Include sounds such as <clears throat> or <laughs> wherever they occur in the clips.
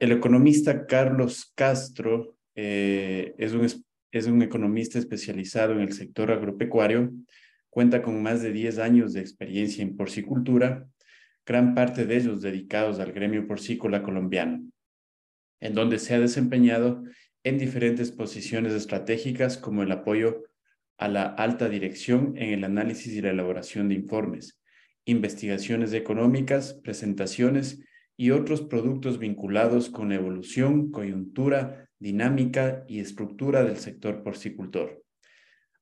El economista Carlos Castro eh, es, un, es un economista especializado en el sector agropecuario, cuenta con más de 10 años de experiencia en porcicultura, gran parte de ellos dedicados al gremio porcícola colombiano, en donde se ha desempeñado en diferentes posiciones estratégicas como el apoyo a la alta dirección en el análisis y la elaboración de informes, investigaciones económicas, presentaciones y otros productos vinculados con evolución, coyuntura, dinámica y estructura del sector porcicultor.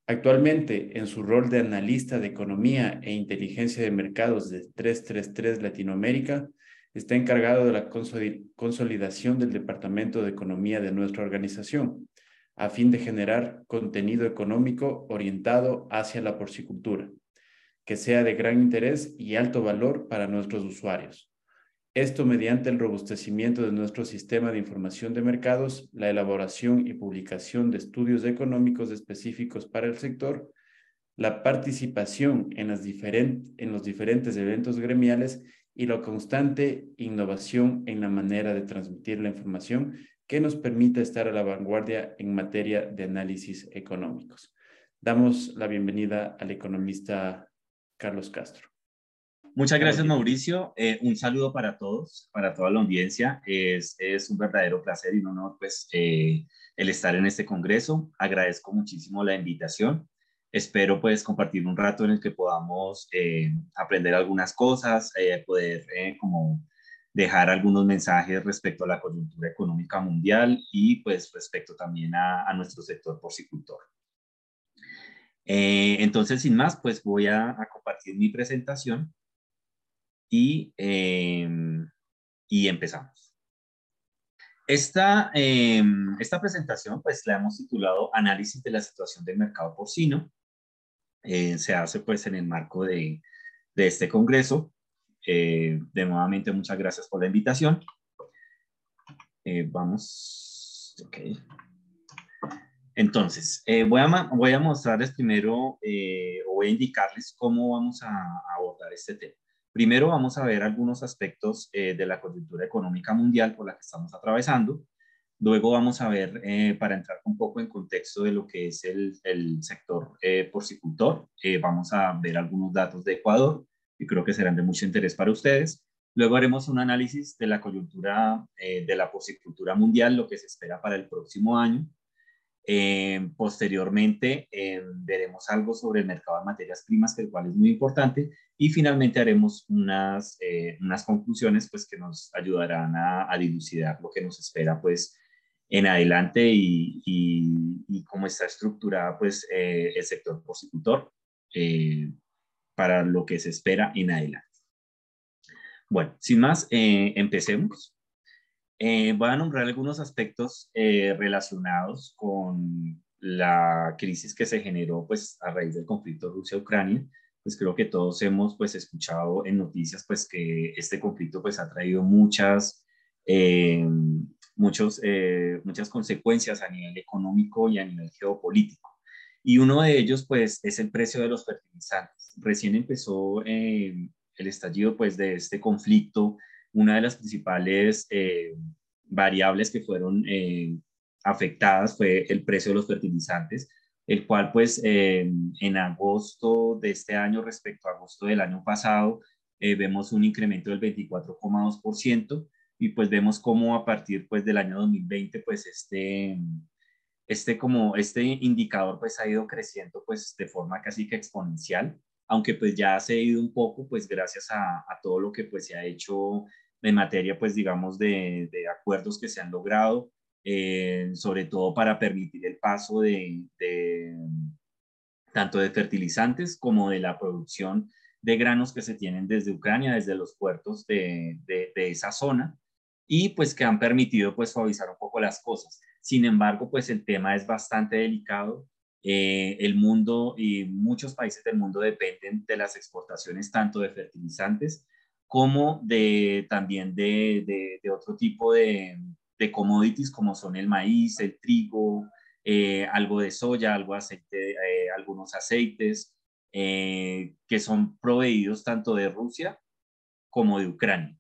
Actualmente, en su rol de analista de economía e inteligencia de mercados de 333 Latinoamérica, está encargado de la consolidación del Departamento de Economía de nuestra organización, a fin de generar contenido económico orientado hacia la porcicultura, que sea de gran interés y alto valor para nuestros usuarios. Esto mediante el robustecimiento de nuestro sistema de información de mercados, la elaboración y publicación de estudios económicos específicos para el sector, la participación en, los diferentes eventos gremiales y la constante innovación en la manera de transmitir la información que nos permita estar a la vanguardia en materia de análisis económicos. Damos la bienvenida al economista Carlos Castro. Muchas gracias, Mauricio. Eh, un saludo para todos, para toda la audiencia. Es, es un verdadero placer y un honor pues, eh, el estar en este congreso. Agradezco muchísimo la invitación espero pues compartir un rato en el que podamos eh, aprender algunas cosas, eh, poder eh, como dejar algunos mensajes respecto a la coyuntura económica mundial y pues respecto también a, nuestro sector porcicultor. entonces, sin más, pues voy a, compartir mi presentación y, em, y empezamos. Esta, em, esta presentación pues la hemos titulado Análisis de la situación del mercado porcino eh, se hace pues en el marco de, de este congreso. Eh, de nuevamente muchas gracias por la invitación. Eh, vamos, ok. Entonces, voy, a, voy a mostrarles primero, o voy a indicarles cómo vamos a, abordar este tema. Primero vamos a ver algunos aspectos de la coyuntura económica mundial por la que estamos atravesando. Luego vamos a ver, eh, para entrar un poco en contexto de lo que es el, sector eh, porcicultor, eh, vamos a ver algunos datos de Ecuador, que creo que serán de mucho interés para ustedes. Luego haremos un análisis de la coyuntura de la porcicultura mundial, lo que se espera para el próximo año. Posteriormente veremos algo sobre el mercado de materias primas, que el cual es muy importante. Y finalmente haremos unas, unas conclusiones pues, que nos ayudarán a, dilucidar lo que nos espera pues, en adelante y, y, cómo está estructurada pues eh, el sector porcicultor eh, para lo que se espera en adelante. Bueno, sin más, eh, voy a nombrar algunos aspectos relacionados con la crisis que se generó pues a raíz del conflicto Rusia-Ucrania. Pues creo que todos hemos pues escuchado en noticias pues que este conflicto pues ha traído muchas muchos, eh, muchas consecuencias a nivel económico y a nivel geopolítico. Y uno de ellos, pues, es el precio de los fertilizantes. Recién empezó eh, el estallido, pues, de este conflicto. Una de las principales eh, variables que fueron afectadas fue el precio de los fertilizantes, el cual, pues, en agosto de este año respecto a agosto del año pasado, vemos un incremento del 24,2% y pues vemos cómo a partir pues del año 2020 pues este, este como este indicador pues ha ido creciendo pues de forma casi que exponencial, aunque pues ya ha cedido un poco pues gracias a, a todo lo que pues se ha hecho en materia pues digamos de, de acuerdos que se han logrado, eh, sobre todo para permitir el paso de, de tanto de fertilizantes como de la producción de granos que se tienen desde Ucrania, desde los puertos de, de, de esa zona y pues que han permitido pues suavizar un poco las cosas. Sin embargo, pues el tema es bastante delicado. Eh, el mundo y muchos países del mundo dependen de las exportaciones tanto de fertilizantes como de también de, de, otro tipo de, de, commodities como son el maíz, el trigo, eh, algo de soya, algo aceite, eh, algunos aceites que son proveídos tanto de Rusia como de Ucrania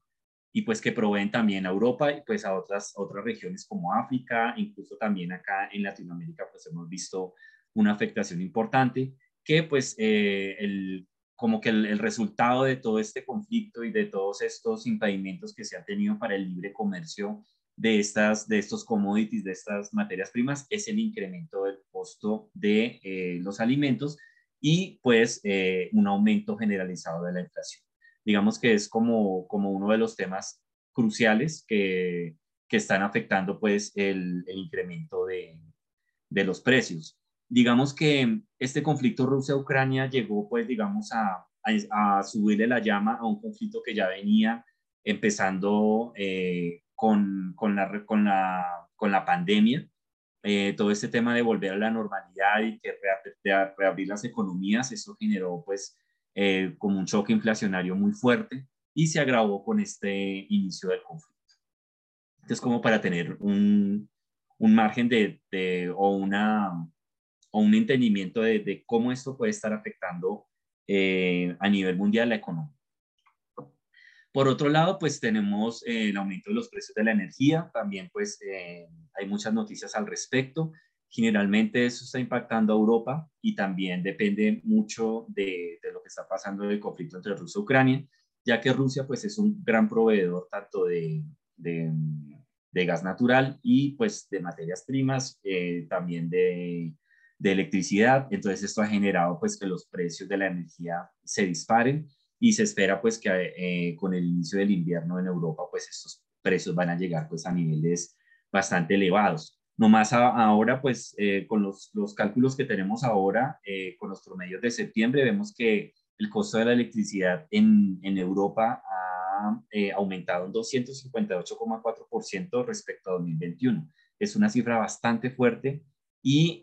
y pues que proveen también a Europa y pues a otras, otras regiones como África, incluso también acá en Latinoamérica pues hemos visto una afectación importante que pues eh, el, como que el, resultado de todo este conflicto y de todos estos impedimentos que se han tenido para el libre comercio de, estas, de estos commodities, de estas materias primas, es el incremento del costo de eh, los alimentos y pues eh, un aumento generalizado de la inflación. Digamos que es como, como uno de los temas cruciales que, que están afectando pues el, el incremento de, de, los precios. Digamos que este conflicto Rusia-Ucrania llegó pues digamos a, a, subirle la llama a un conflicto que ya venía empezando eh, con, con, la, con, la, con la pandemia eh, todo este tema de volver a la normalidad y que reabrir las economías, eso generó pues eh, como un choque inflacionario muy fuerte y se agravó con este inicio del conflicto. Entonces, como para tener un, un margen de, de, o, una, o un entendimiento de, de, cómo esto puede estar afectando eh, a nivel mundial la economía. Por otro lado, pues tenemos eh, el aumento de los precios de la energía, también pues eh, hay muchas noticias al respecto. Generalmente eso está impactando a Europa y también depende mucho de, lo que está pasando en el conflicto entre Rusia y Ucrania, ya que Rusia pues es un gran proveedor tanto de, gas natural y pues de materias primas, eh, también de, de electricidad. Entonces esto ha generado pues que los precios de la energía se disparen y se espera pues que eh, con el inicio del invierno en Europa pues estos precios van a llegar pues a niveles bastante elevados. No más ahora pues eh, con los, los, cálculos que tenemos ahora eh, con los promedios de septiembre vemos que el costo de la electricidad en, en Europa ha aumentado un 258,4% respecto a 2021. Es una cifra bastante fuerte y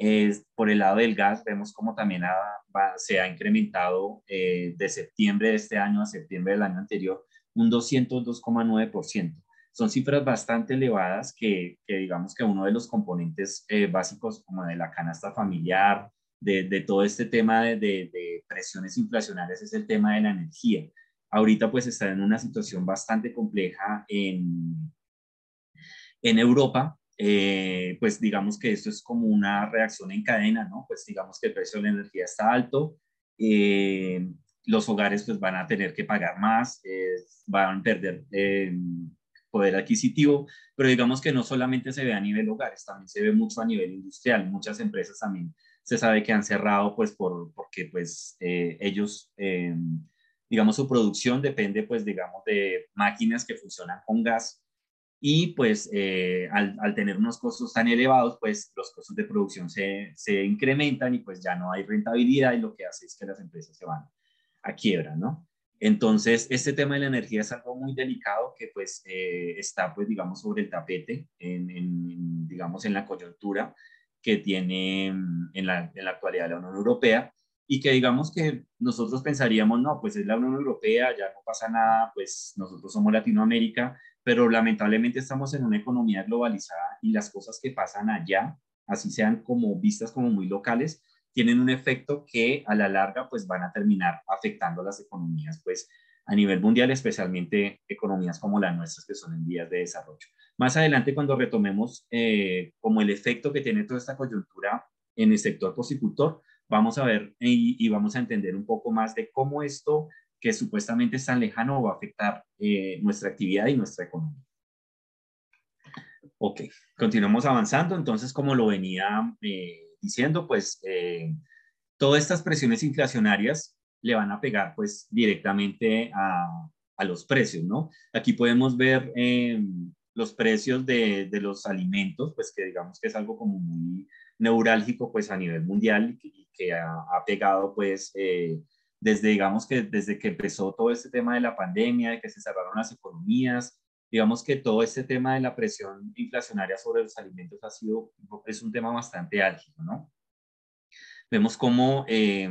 por el lado del gas vemos como también se ha incrementado eh, de septiembre de este año a septiembre del año anterior un 202,9%. Son cifras bastante elevadas que, digamos que uno de los componentes eh, básicos como de la canasta familiar, de, todo este tema de, de, presiones inflacionarias es el tema de la energía. Ahorita pues está en una situación bastante compleja en, en Europa eh, pues digamos que esto es como una reacción en cadena, ¿no? Pues digamos que el precio de la energía está alto, eh, los hogares pues van a tener que pagar más, van a perder eh, poder adquisitivo, pero digamos que no solamente se ve a nivel hogares, también se ve mucho a nivel industrial, muchas empresas también se sabe que han cerrado pues por, porque pues ellos, digamos su producción depende pues digamos de máquinas que funcionan con gas, y pues eh, al, al, tener unos costos tan elevados, pues los costos de producción se, se, incrementan y pues ya no hay rentabilidad y lo que hace es que las empresas se van a quiebra, ¿no? Entonces, este tema de la energía es algo muy delicado que pues eh, está pues digamos sobre el tapete, en, en, digamos en la coyuntura que tiene mm, en la, en la actualidad la Unión Europea y que digamos que nosotros pensaríamos, no, pues es la Unión Europea, ya no pasa nada, pues nosotros somos Latinoamérica, pero lamentablemente estamos en una economía globalizada y las cosas que pasan allá, así sean como vistas como muy locales, tienen un efecto que a la larga pues van a terminar afectando las economías pues a nivel mundial, especialmente economías como las nuestras que son en vías de desarrollo. Más adelante cuando retomemos eh, como el efecto que tiene toda esta coyuntura en el sector porcicultor, vamos a ver y, y vamos a entender un poco más de cómo esto que supuestamente es tan lejano va a afectar eh, nuestra actividad y nuestra economía. Ok, continuamos avanzando. Entonces, como lo venía eh, diciendo, pues eh, todas estas presiones inflacionarias le van a pegar pues directamente a, los precios, ¿no? Aquí podemos ver los precios de, los alimentos, pues que digamos que es algo como muy neurálgico pues a nivel mundial y que, ha, pegado pues desde, digamos que desde que empezó todo este tema de la pandemia, de que se cerraron las economías, digamos que todo este tema de la presión inflacionaria sobre los alimentos ha sido, es un tema bastante álgido, ¿no? Vemos cómo, eh,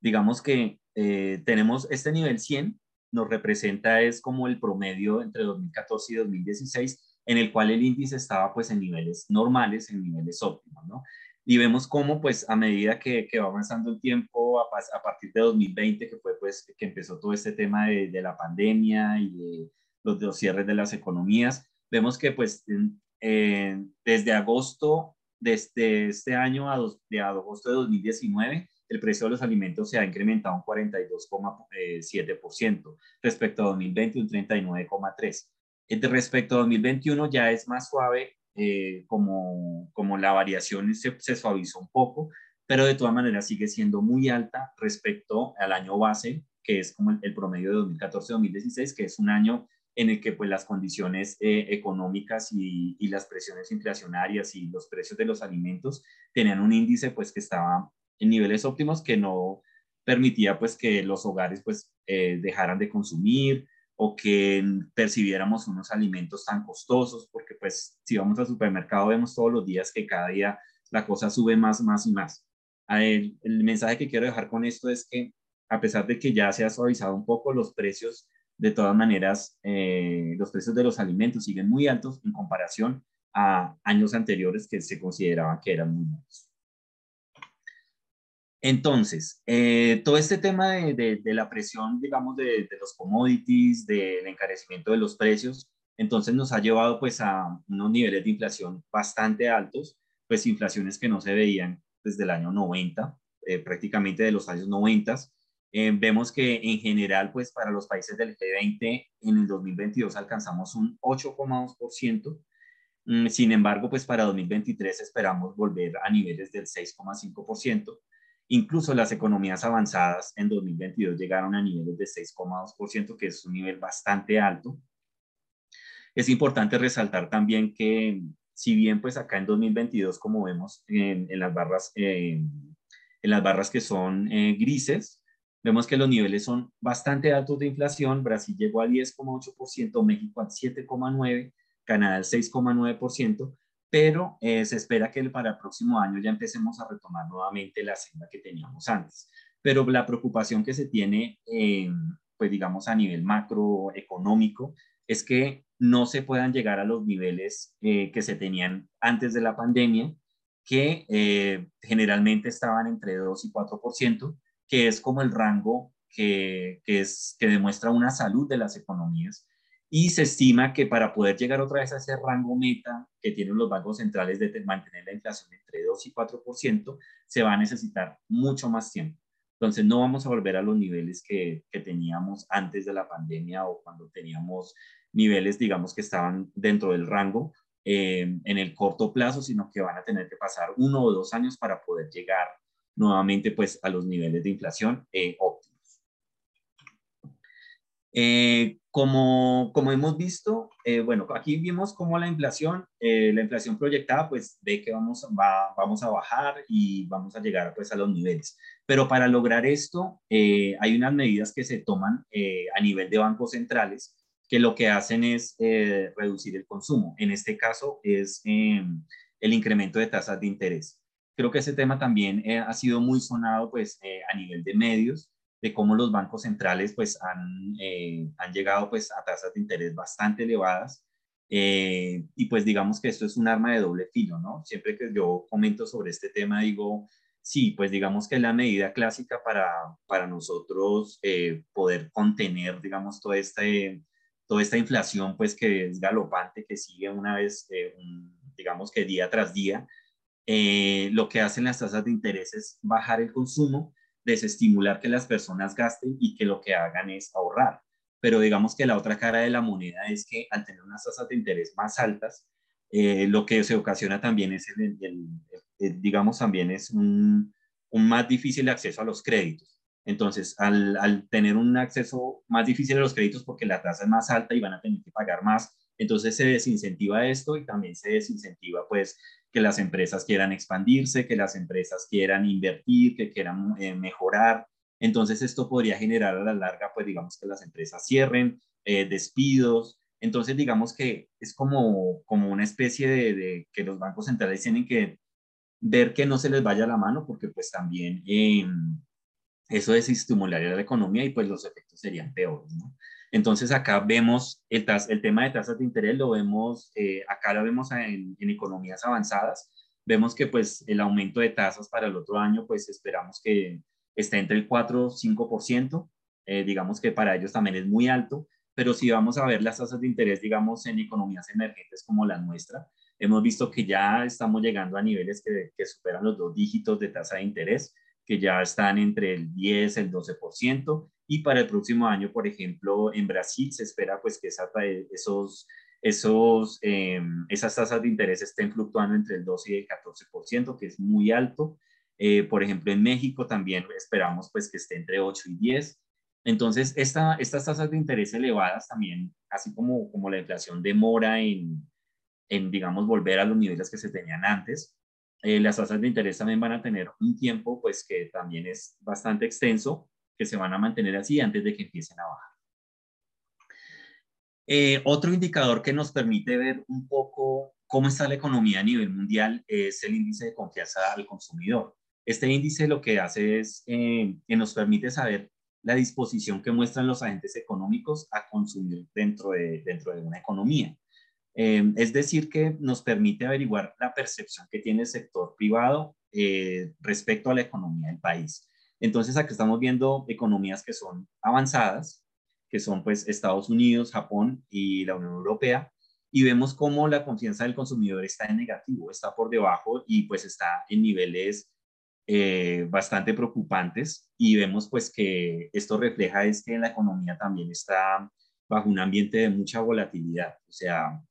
digamos que eh, tenemos este nivel 100, nos representa es como el promedio entre 2014 y 2016, en el cual el índice estaba pues en niveles normales, en niveles óptimos, ¿no? Y vemos cómo pues a medida que, que va avanzando el tiempo, a, a, partir de 2020, que fue pues que empezó todo este tema de, de la pandemia y de, los, los cierres de las economías. Vemos que pues desde agosto de este, este año a, de agosto de 2019, el precio de los alimentos se ha incrementado un 42,7% respecto a 2020, un 39,3%. Respecto a 2021 ya es más suave, eh, como, como la variación se, se suavizó un poco, pero de todas maneras sigue siendo muy alta respecto al año base, que es como el, promedio de 2014-2016, que es un año en el que pues las condiciones eh, económicas y, las presiones inflacionarias y los precios de los alimentos tenían un índice pues que estaba en niveles óptimos que no permitía pues que los hogares pues eh, dejaran de consumir o que percibiéramos unos alimentos tan costosos, porque pues si vamos al supermercado vemos todos los días que cada día la cosa sube más, más y más. El, el mensaje que quiero dejar con esto es que a pesar de que ya se ha suavizado un poco los precios, de todas maneras, eh, los precios de los alimentos siguen muy altos en comparación a años anteriores que se consideraban que eran muy altos. Entonces, eh, todo este tema de, la presión, digamos, de, los commodities, del encarecimiento de los precios, entonces nos ha llevado pues a unos niveles de inflación bastante altos, pues inflaciones que no se veían desde el año 90, eh, prácticamente de los años 90. Eh, vemos que en general, pues para los países del G20, en el 2022 alcanzamos un 8,2%. Mm, sin embargo, pues para 2023 esperamos volver a niveles del 6,5%. Incluso las economías avanzadas en 2022 llegaron a niveles de 6,2%, que es un nivel bastante alto. Es importante resaltar también que si bien pues acá en 2022, como vemos en, las, barras, eh, en las barras que son eh, grises, vemos que los niveles son bastante altos de inflación. Brasil llegó al 10,8%, México al 7,9%, Canadá al 6,9%, pero eh, se espera que para el próximo año ya empecemos a retomar nuevamente la senda que teníamos antes. Pero la preocupación que se tiene, eh, pues digamos a nivel macroeconómico, es que no se puedan llegar a los niveles eh, que se tenían antes de la pandemia, que generalmente estaban entre 2 y 4%, que es como el rango que, que demuestra una salud de las economías y se estima que para poder llegar otra vez a ese rango meta que tienen los bancos centrales de mantener la inflación entre 2 y 4%, se va a necesitar mucho más tiempo. Entonces no vamos a volver a los niveles que, que teníamos antes de la pandemia o cuando teníamos niveles, digamos, que estaban dentro del rango eh, en el corto plazo, sino que van a tener que pasar uno o dos años para poder llegar nuevamente pues a los niveles de inflación eh, óptimos. Eh, como, como hemos visto, eh, bueno, aquí vimos cómo la inflación, eh, la inflación proyectada, pues ve que vamos, va, vamos a bajar y vamos a llegar pues a los niveles. Pero para lograr esto, hay unas medidas que se toman a nivel de bancos centrales que lo que hacen es reducir el consumo. En este caso es el incremento de tasas de interés. Creo que ese tema también ha sido muy sonado pues a nivel de medios de cómo los bancos centrales pues han, eh, han llegado pues a tasas de interés bastante elevadas eh, y pues digamos que esto es un arma de doble filo, ¿no? Siempre que yo comento sobre este tema digo, sí, pues digamos que es la medida clásica para, para nosotros eh, poder contener, digamos, toda, este, toda esta inflación pues que es galopante, que sigue una vez, digamos que día tras día. lo que hacen las tasas de interés es bajar el consumo desestimular que las personas gasten y que lo que hagan es ahorrar. Pero digamos que la otra cara de la moneda es que al tener unas tasas de interés más altas, eh, lo que se ocasiona también es, digamos, también es un, un, más difícil acceso a los créditos. Entonces, al, al, tener un acceso más difícil a los créditos porque la tasa es más alta y van a tener que pagar más, entonces se desincentiva esto y también se desincentiva pues que las empresas quieran expandirse, que las empresas quieran invertir, que quieran eh, mejorar. Entonces esto podría generar a la larga, pues digamos que las empresas cierren, eh, despidos. Entonces digamos que es como, como una especie de, que los bancos centrales tienen que ver que no se les vaya la mano, porque pues también em, eso desestimularía la economía y pues los efectos serían peores. ¿no? Entonces acá vemos el, el tema de tasas de interés, lo vemos, eh, acá lo vemos en, economías avanzadas, vemos que pues el aumento de tasas para el otro año pues esperamos que esté entre el 4 o 5%, eh, digamos que para ellos también es muy alto, pero si vamos a ver las tasas de interés, digamos, en economías emergentes como la nuestra, hemos visto que ya estamos llegando a niveles que, que superan los dos dígitos de tasa de interés, que ya están entre el 10 y el 12%, y para el próximo año, por ejemplo, en Brasil se espera pues que esa, em, esas tasas de interés estén fluctuando entre el 12 y el 14%, que es muy alto. Eh, por ejemplo, en México también esperamos pues que esté entre 8 y 10. Entonces, esta, estas tasas de interés elevadas también, así como, como la inflación demora en, en, digamos, volver a los niveles que se tenían antes, eh, las tasas de interés también van a tener un tiempo, pues, que también es bastante extenso, que se van a mantener así antes de que empiecen a bajar. Eh, otro indicador que nos permite ver un poco cómo está la economía a nivel mundial es el índice de confianza al consumidor. Este índice lo que hace es eh, que nos permite saber la disposición que muestran los agentes económicos a consumir dentro de, dentro de una economía. Eh, es decir, que nos permite averiguar la percepción que tiene el sector privado eh, respecto a la economía del país. Entonces, aquí estamos viendo economías que son avanzadas, que son pues Estados Unidos, Japón y la Unión Europea, y vemos cómo la confianza del consumidor está en negativo, está por debajo y pues está en niveles eh, bastante preocupantes y vemos pues que esto refleja es que la economía también está bajo un ambiente de mucha volatilidad. O sea,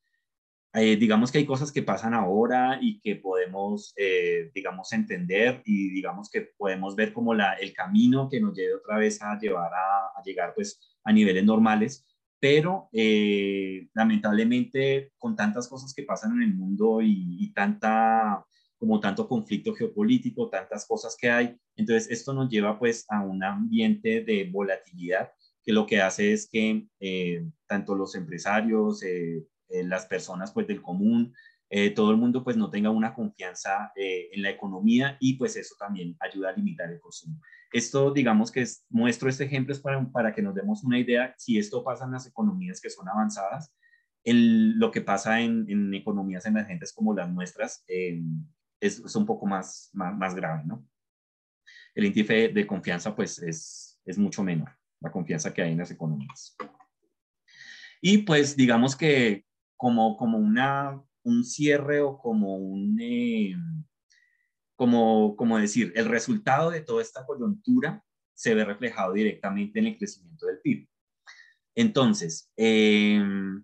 eh, digamos que hay cosas que pasan ahora y que podemos, eh, digamos, entender y digamos que podemos ver como la, el camino que nos lleve otra vez a llevar a, llegar pues a niveles normales, pero lamentablemente con tantas cosas que pasan en el mundo y, y tanta como tanto conflicto geopolítico, tantas cosas que hay. Entonces, esto nos lleva pues a un ambiente de volatilidad que lo que hace es que eh, tanto los empresarios, eh, eh, las personas pues del común, todo el mundo pues no tenga una confianza en la economía y pues eso también ayuda a limitar el consumo. Esto digamos que es, muestro este ejemplo es para, para que nos demos una idea si esto pasa en las economías que son avanzadas, el, lo que pasa en, en, economías emergentes como las nuestras, es, un poco más, más, grave, ¿no? El índice de confianza, pues, es, es mucho menor, la confianza que hay en las economías. Y pues, digamos que como, como una, un cierre o como un, eh, como, como decir, el resultado de toda esta coyuntura se ve reflejado directamente en el crecimiento del PIB. Entonces, em,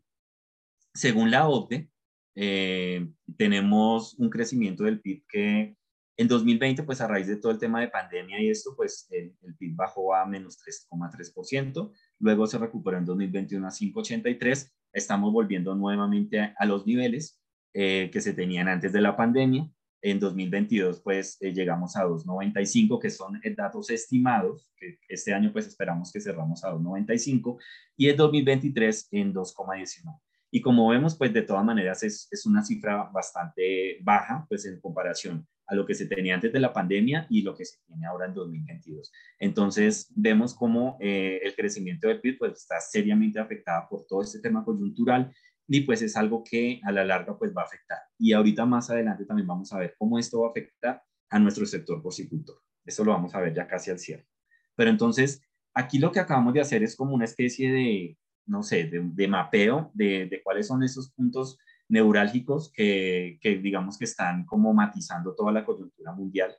según la OCDE, eh, tenemos un crecimiento del PIB que en 2020, pues a raíz de todo el tema de pandemia y esto, pues el, PIB bajó a menos 3,3%, luego se recuperó en 2021 a 5,83%, estamos volviendo nuevamente a, los niveles eh, que se tenían antes de la pandemia. En 2022, pues eh, llegamos a 2,95, que son datos estimados, que este año pues esperamos que cerramos a 2,95, y en 2023 en 2,19. Y como vemos, pues de todas maneras es, es, una cifra bastante baja, pues en comparación a lo que se tenía antes de la pandemia y lo que se tiene ahora en 2022. Entonces, vemos cómo eh, el crecimiento del PIB pues, está seriamente afectado por todo este tema coyuntural y pues es algo que a la larga pues va a afectar. Y ahorita más adelante también vamos a ver cómo esto va a afectar a nuestro sector porcicultor. Esto lo vamos a ver ya casi al cierre. Pero entonces, aquí lo que acabamos de hacer es como una especie de, no sé, de, mapeo de, cuáles son esos puntos neurálgicos que, digamos que están como matizando toda la coyuntura mundial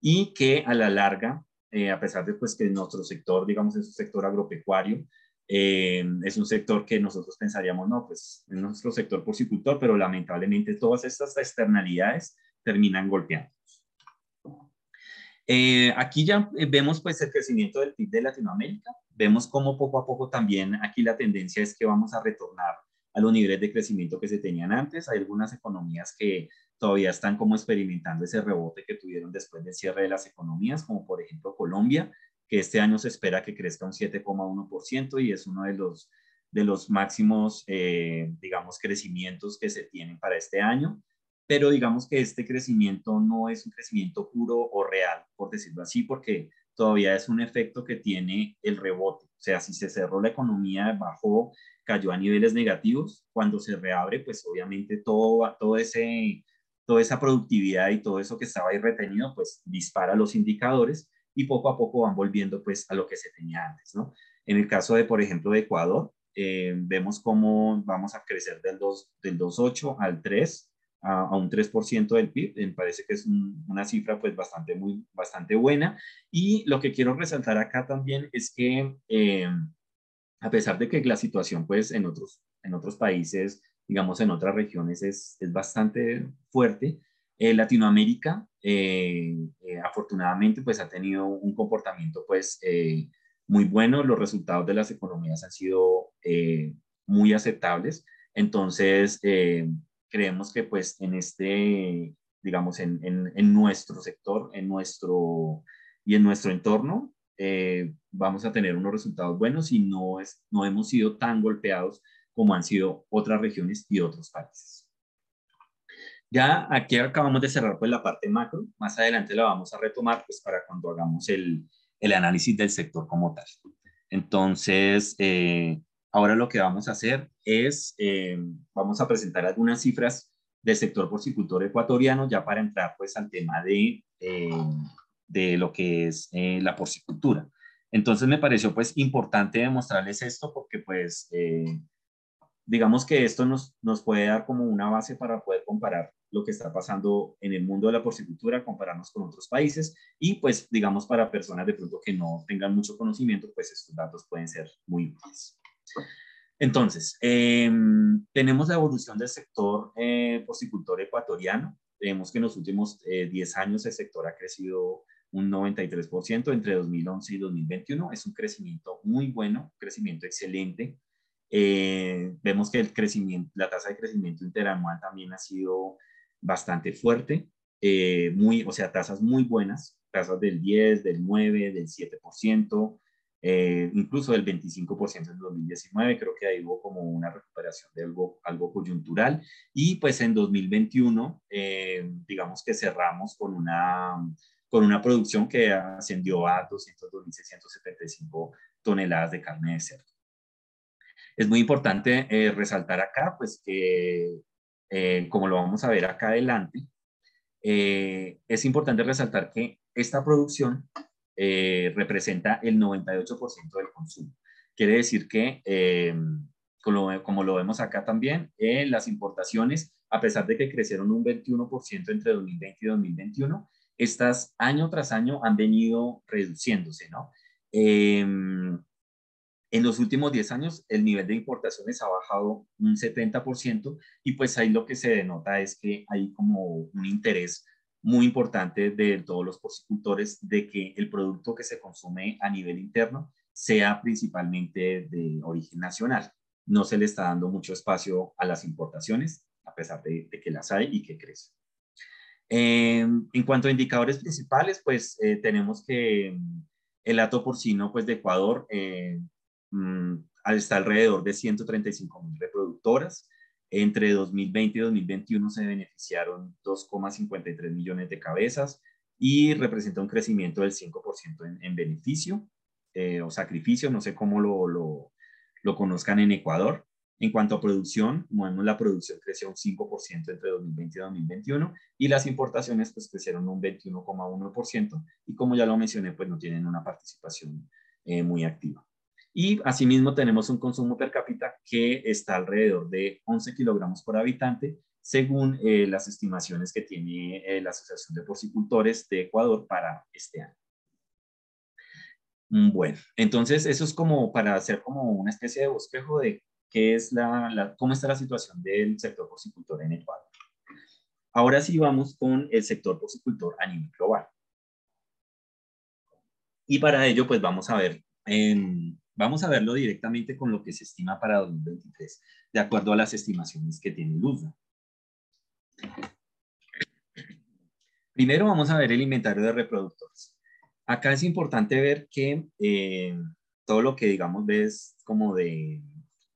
y que a la larga, eh, a pesar de pues que nuestro sector, digamos, es un sector agropecuario, eh, es un sector que nosotros pensaríamos, no, pues es nuestro sector porcicultor, pero lamentablemente todas estas externalidades terminan golpeando. Eh, aquí ya vemos pues el crecimiento del PIB de Latinoamérica, vemos cómo poco a poco también aquí la tendencia es que vamos a retornar a los niveles de crecimiento que se tenían antes. Hay algunas economías que todavía están como experimentando ese rebote que tuvieron después del cierre de las economías, como por ejemplo Colombia, que este año se espera que crezca un 7,1% y es uno de los, de los máximos, eh, digamos, crecimientos que se tienen para este año. Pero digamos que este crecimiento no es un crecimiento puro o real, por decirlo así, porque todavía es un efecto que tiene el rebote. O sea, si se cerró la economía, bajó, cayó a niveles negativos, cuando se reabre, pues obviamente todo, todo ese, toda esa productividad y todo eso que estaba ahí retenido, pues dispara los indicadores y poco a poco van volviendo pues a lo que se tenía antes, ¿no? En el caso de, por ejemplo, de Ecuador, vemos cómo vamos a crecer del 2,8 del 2, al 3 a, un 3% del PIB. Me parece que es una cifra pues bastante, muy, bastante buena. Y lo que quiero resaltar acá también es que eh, a pesar de que la situación pues en otros, en otros países, digamos en otras regiones es, es bastante fuerte, eh, Latinoamérica eh, afortunadamente pues ha tenido un comportamiento pues muy bueno, los resultados de las economías han sido muy aceptables. Entonces, creemos que pues en este, digamos, en, en, nuestro sector, en nuestro, y en nuestro entorno, eh, vamos a tener unos resultados buenos y no, es, no hemos sido tan golpeados como han sido otras regiones y otros países. Ya aquí acabamos de cerrar pues la parte macro, más adelante la vamos a retomar pues para cuando hagamos el, el análisis del sector como tal. Entonces, eh, Ahora lo que vamos a hacer es, eh, vamos a presentar algunas cifras del sector porcicultor ecuatoriano ya para entrar pues al tema de, eh, de lo que es eh, la porcicultura. Entonces me pareció pues importante demostrarles esto porque pues digamos que esto nos, nos puede dar como una base para poder comparar lo que está pasando en el mundo de la porcicultura, compararnos con otros países y pues digamos para personas de pronto que no tengan mucho conocimiento, pues estos datos pueden ser muy útiles. Entonces, em, tenemos la evolución del sector eh, porcicultor ecuatoriano. Vemos que en los últimos 10 eh, años el sector ha crecido un 93% entre 2011 y 2021. Es un crecimiento muy bueno, crecimiento excelente. Eh, vemos que el crecimiento, la tasa de crecimiento interanual también ha sido bastante fuerte, muy, o sea, tasas muy buenas, tasas del 10, del 9, del 7%, eh, incluso del 25% en 2019, creo que ahí hubo como una recuperación de algo, algo coyuntural. Y pues en 2021, eh, digamos que cerramos con una, con una producción que ascendió a 202.675 toneladas de carne de cerdo. Es muy importante eh, resaltar acá, pues que, como lo vamos a ver acá adelante, es importante resaltar que esta producción eh, representa el 98% del consumo. Quiere decir que, eh, como, lo vemos acá también, eh, las importaciones, a pesar de que crecieron un 21% entre 2020 y 2021, estas año tras año han venido reduciéndose, ¿no? Em, en los últimos 10 años, el nivel de importaciones ha bajado un 70% y pues ahí lo que se denota es que hay como un interés muy importante de todos los porcicultores de que el producto que se consume a nivel interno sea principalmente de origen nacional. No se le está dando mucho espacio a las importaciones, a pesar de, que las hay y que crecen. Em, en cuanto a indicadores principales, pues eh, tenemos que mm, el hato porcino pues, de Ecuador eh, mm, está alrededor de 135 mil reproductoras. Entre 2020 y 2021 se beneficiaron 2,53 millones de cabezas y representa un crecimiento del 5% en, beneficio eh, o sacrificio, no sé cómo lo, conozcan en Ecuador. En cuanto a producción, vemos la producción creció un 5% entre 2020 y 2021 y las importaciones pues crecieron un 21,1% y como ya lo mencioné pues no tienen una participación eh, muy activa. Y asimismo tenemos un consumo per cápita que está alrededor de 11 kilogramos por habitante, según eh, las estimaciones que tiene eh, la Asociación de Porcicultores de Ecuador para este año. Mm, bueno, entonces eso es como para hacer como una especie de bosquejo de qué es la, cómo está la situación del sector porcicultor en Ecuador. Ahora sí vamos con el sector porcicultor a nivel global. Y para ello, pues vamos a ver en, Vamos a verlo directamente con lo que se estima para 2023, de acuerdo a las estimaciones que tiene Luzna. Primero vamos a ver el inventario de reproductores. Acá es importante ver que eh, todo lo que digamos ves como de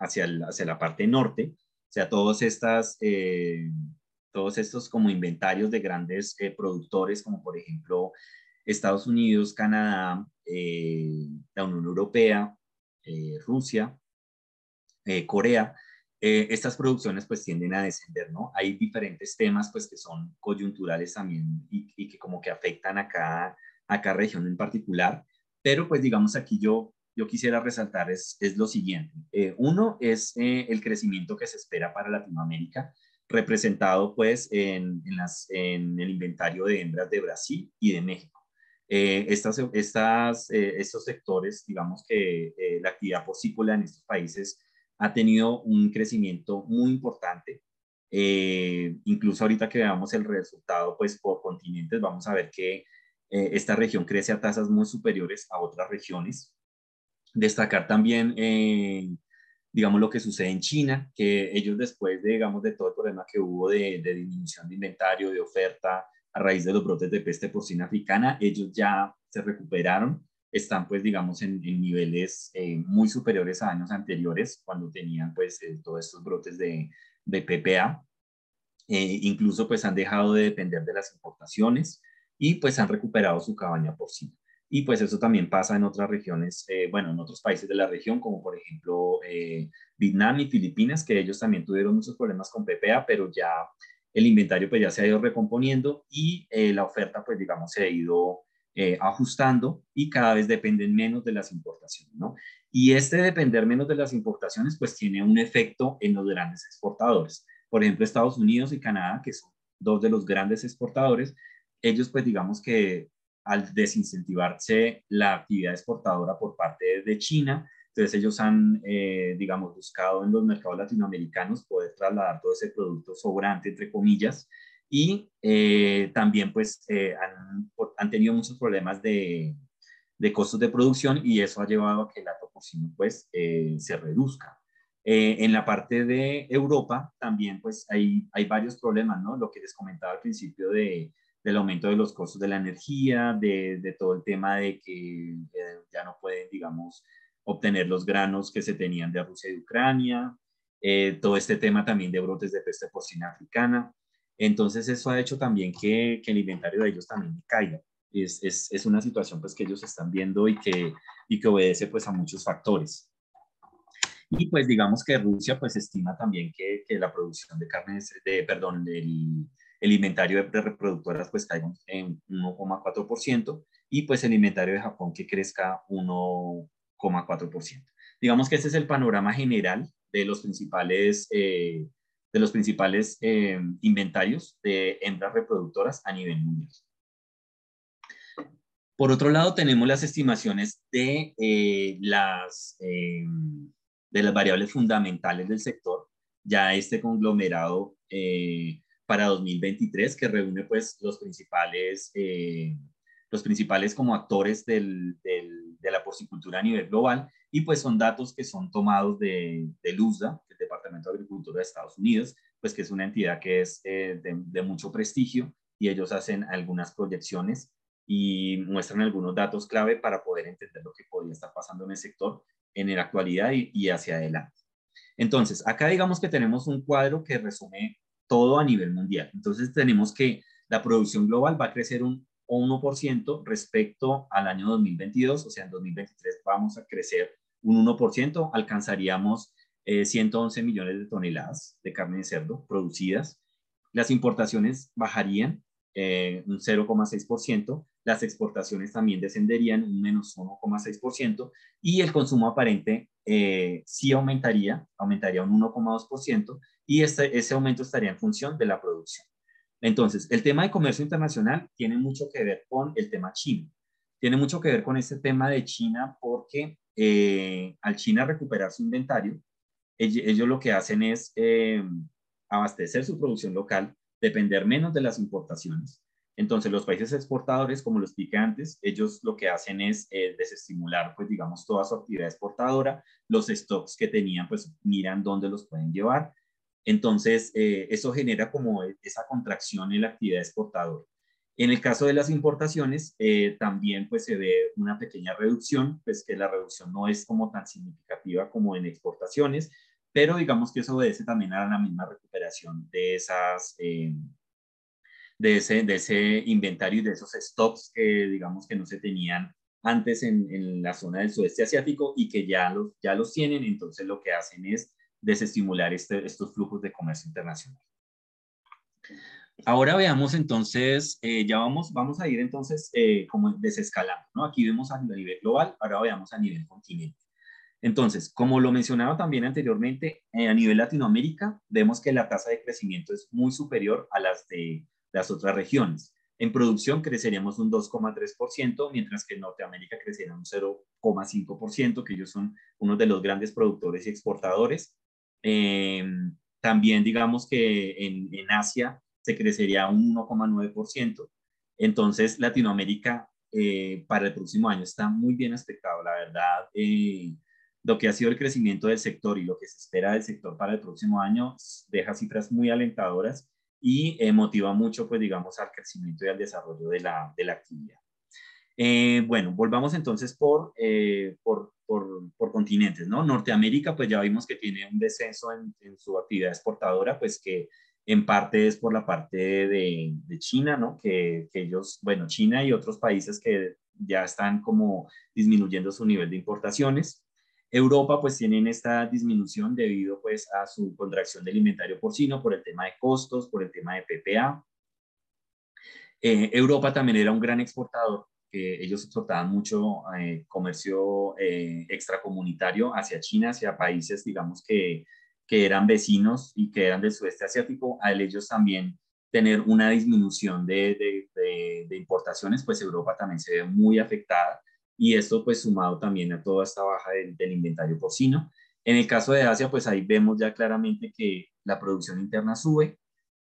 hacia, hacia la parte norte, o sea, todos, estas, eh, todos estos como inventarios de grandes eh, productores, como por ejemplo Estados Unidos, Canadá, la Unión Europea, eh, Rusia, eh, Corea, eh, estas producciones pues tienden a descender, ¿no? Hay diferentes temas pues que son coyunturales también y, que como que afectan a cada, a cada región en particular, pero pues digamos aquí yo yo quisiera resaltar es, es lo siguiente. Eh, uno es eh, el crecimiento que se espera para Latinoamérica, representado pues en, en, las, en el inventario de hembras de Brasil y de México. Eh, estas, estas, estos sectores, digamos que la actividad porcícola en estos países ha tenido un crecimiento muy importante. incluso ahorita que veamos el resultado pues por continentes, vamos a ver que esta región crece a tasas muy superiores a otras regiones. Destacar también, eh, digamos, lo que sucede en China, que ellos después de, digamos, de todo el problema que hubo de, disminución de inventario, de oferta, a raíz de los brotes de peste porcina africana, ellos ya se recuperaron, están pues digamos en, niveles eh, muy superiores a años anteriores cuando tenían pues eh, todos estos brotes de, de PPA. incluso pues han dejado de depender de las importaciones y pues han recuperado su cabaña porcina. Y pues eso también pasa en otras regiones, eh, bueno, en otros países de la región, como por ejemplo eh, Vietnam y Filipinas, que ellos también tuvieron muchos problemas con PPA, pero ya el inventario pues ya se ha ido recomponiendo y eh, la oferta pues digamos se ha ido ajustando y cada vez dependen menos de las importaciones, ¿no? Y este depender menos de las importaciones pues tiene un efecto en los grandes exportadores. Por ejemplo, Estados Unidos y Canadá, que son dos de los grandes exportadores, ellos pues digamos que al desincentivarse la actividad exportadora por parte de China. Entonces ellos han, eh, digamos, buscado en los mercados latinoamericanos poder trasladar todo ese producto sobrante, entre comillas, y eh, también pues eh, han, han, tenido muchos problemas de, de, costos de producción y eso ha llevado a que el ato porcino pues se reduzca. en la parte de Europa también pues hay, hay varios problemas, ¿no? Lo que les comentaba al principio de, del aumento de los costos de la energía, de, todo el tema de que eh, ya no pueden, digamos, obtener los granos que se tenían de Rusia y Ucrania, eh, todo este tema también de brotes de peste porcina africana. Entonces eso ha hecho también que, que el inventario de ellos también caiga. Es, es, es, una situación pues que ellos están viendo y que, y que obedece pues a muchos factores. Y pues digamos que Rusia pues estima también que, que la producción de carnes, de, perdón, del, el inventario de reproductoras pues caiga en 1,4% y pues el inventario de Japón que crezca 1,4%. Digamos que ese es el panorama general de los principales, eh, de los principales eh, inventarios de hembras reproductoras a nivel mundial. Por otro lado, tenemos las estimaciones de, eh, las, de las variables fundamentales del sector. Ya este conglomerado para 2023 que reúne pues los principales, eh, los principales como actores del, del, de la porcicultura a nivel global y pues son datos que son tomados de, del USDA, el Departamento de Agricultura de Estados Unidos, pues que es una entidad que es eh, de, de mucho prestigio y ellos hacen algunas proyecciones y muestran algunos datos clave para poder entender lo que podría estar pasando en el sector en la actualidad y, y hacia adelante. Entonces, acá digamos que tenemos un cuadro que resume todo a nivel mundial. Entonces tenemos que la producción global va a crecer un 1% respecto al año 2022, o sea, en 2023 vamos a crecer un 1%, alcanzaríamos 111 eh, millones de toneladas de carne de cerdo producidas. Las importaciones bajarían eh, un 0,6%, las exportaciones también descenderían un menos 1,6% y el consumo aparente eh, sí aumentaría, aumentaría un 1,2% y este, ese aumento estaría en función de la producción. Entonces, el tema de comercio internacional tiene mucho que ver con el tema chino. Tiene mucho que ver con este tema de China porque eh, al China recuperar su inventario, ellos, lo que hacen es eh, abastecer su producción local, depender menos de las importaciones. Entonces, los países exportadores, como lo expliqué antes, ellos lo que hacen es eh, desestimular, pues, digamos, toda su actividad exportadora. Los stocks que tenían, pues, miran dónde los pueden llevar entonces, eh, eso genera como esa contracción en la actividad exportadora. En el caso de las importaciones, eh, también pues se ve una pequeña reducción, pues que la reducción no es como tan significativa como en exportaciones, pero digamos que eso obedece también a la misma recuperación de esas, eh, de, ese, de ese inventario y de esos stocks que digamos que no se tenían antes en, en, la zona del sudeste asiático y que ya los, ya los tienen, entonces lo que hacen es desestimular este, estos flujos de comercio internacional. Ahora veamos entonces, eh, ya vamos, vamos a ir entonces eh, como desescalando, ¿no? Aquí vemos a nivel global, ahora veamos a nivel continente. Entonces, como lo mencionaba también anteriormente, eh, a nivel Latinoamérica, vemos que la tasa de crecimiento es muy superior a las de las otras regiones. En producción creceríamos un 2,3%, mientras que en Norteamérica crecería un 0,5%, que ellos son uno de los grandes productores y exportadores. también digamos que en, Asia se crecería un 1,9%. Entonces, Latinoamérica eh, para el próximo año está muy bien expectado. La verdad, eh, lo que ha sido el crecimiento del sector y lo que se espera del sector para el próximo año deja cifras muy alentadoras y eh, motiva mucho, pues digamos, al crecimiento y al desarrollo de la, de la actividad. bueno, volvamos entonces por, por, por, por, continentes, ¿no? Norteamérica, pues ya vimos que tiene un descenso en, en su actividad exportadora, pues que en parte es por la parte de, China, ¿no? Que, ellos, bueno, China y otros países que ya están como disminuyendo su nivel de importaciones. Europa pues tienen esta disminución debido pues a su contracción de inventario porcino por el tema de costos, por el tema de PPA. Eh, Europa también era un gran exportador, que ellos exportaban mucho eh, comercio eh, extracomunitario hacia China, hacia países digamos que que eran vecinos y que eran del sudeste asiático, a ellos también tener una disminución de, de, importaciones, pues Europa también se ve muy afectada y esto pues sumado también a toda esta baja del, inventario porcino. En el caso de Asia, pues ahí vemos ya claramente que la producción interna sube,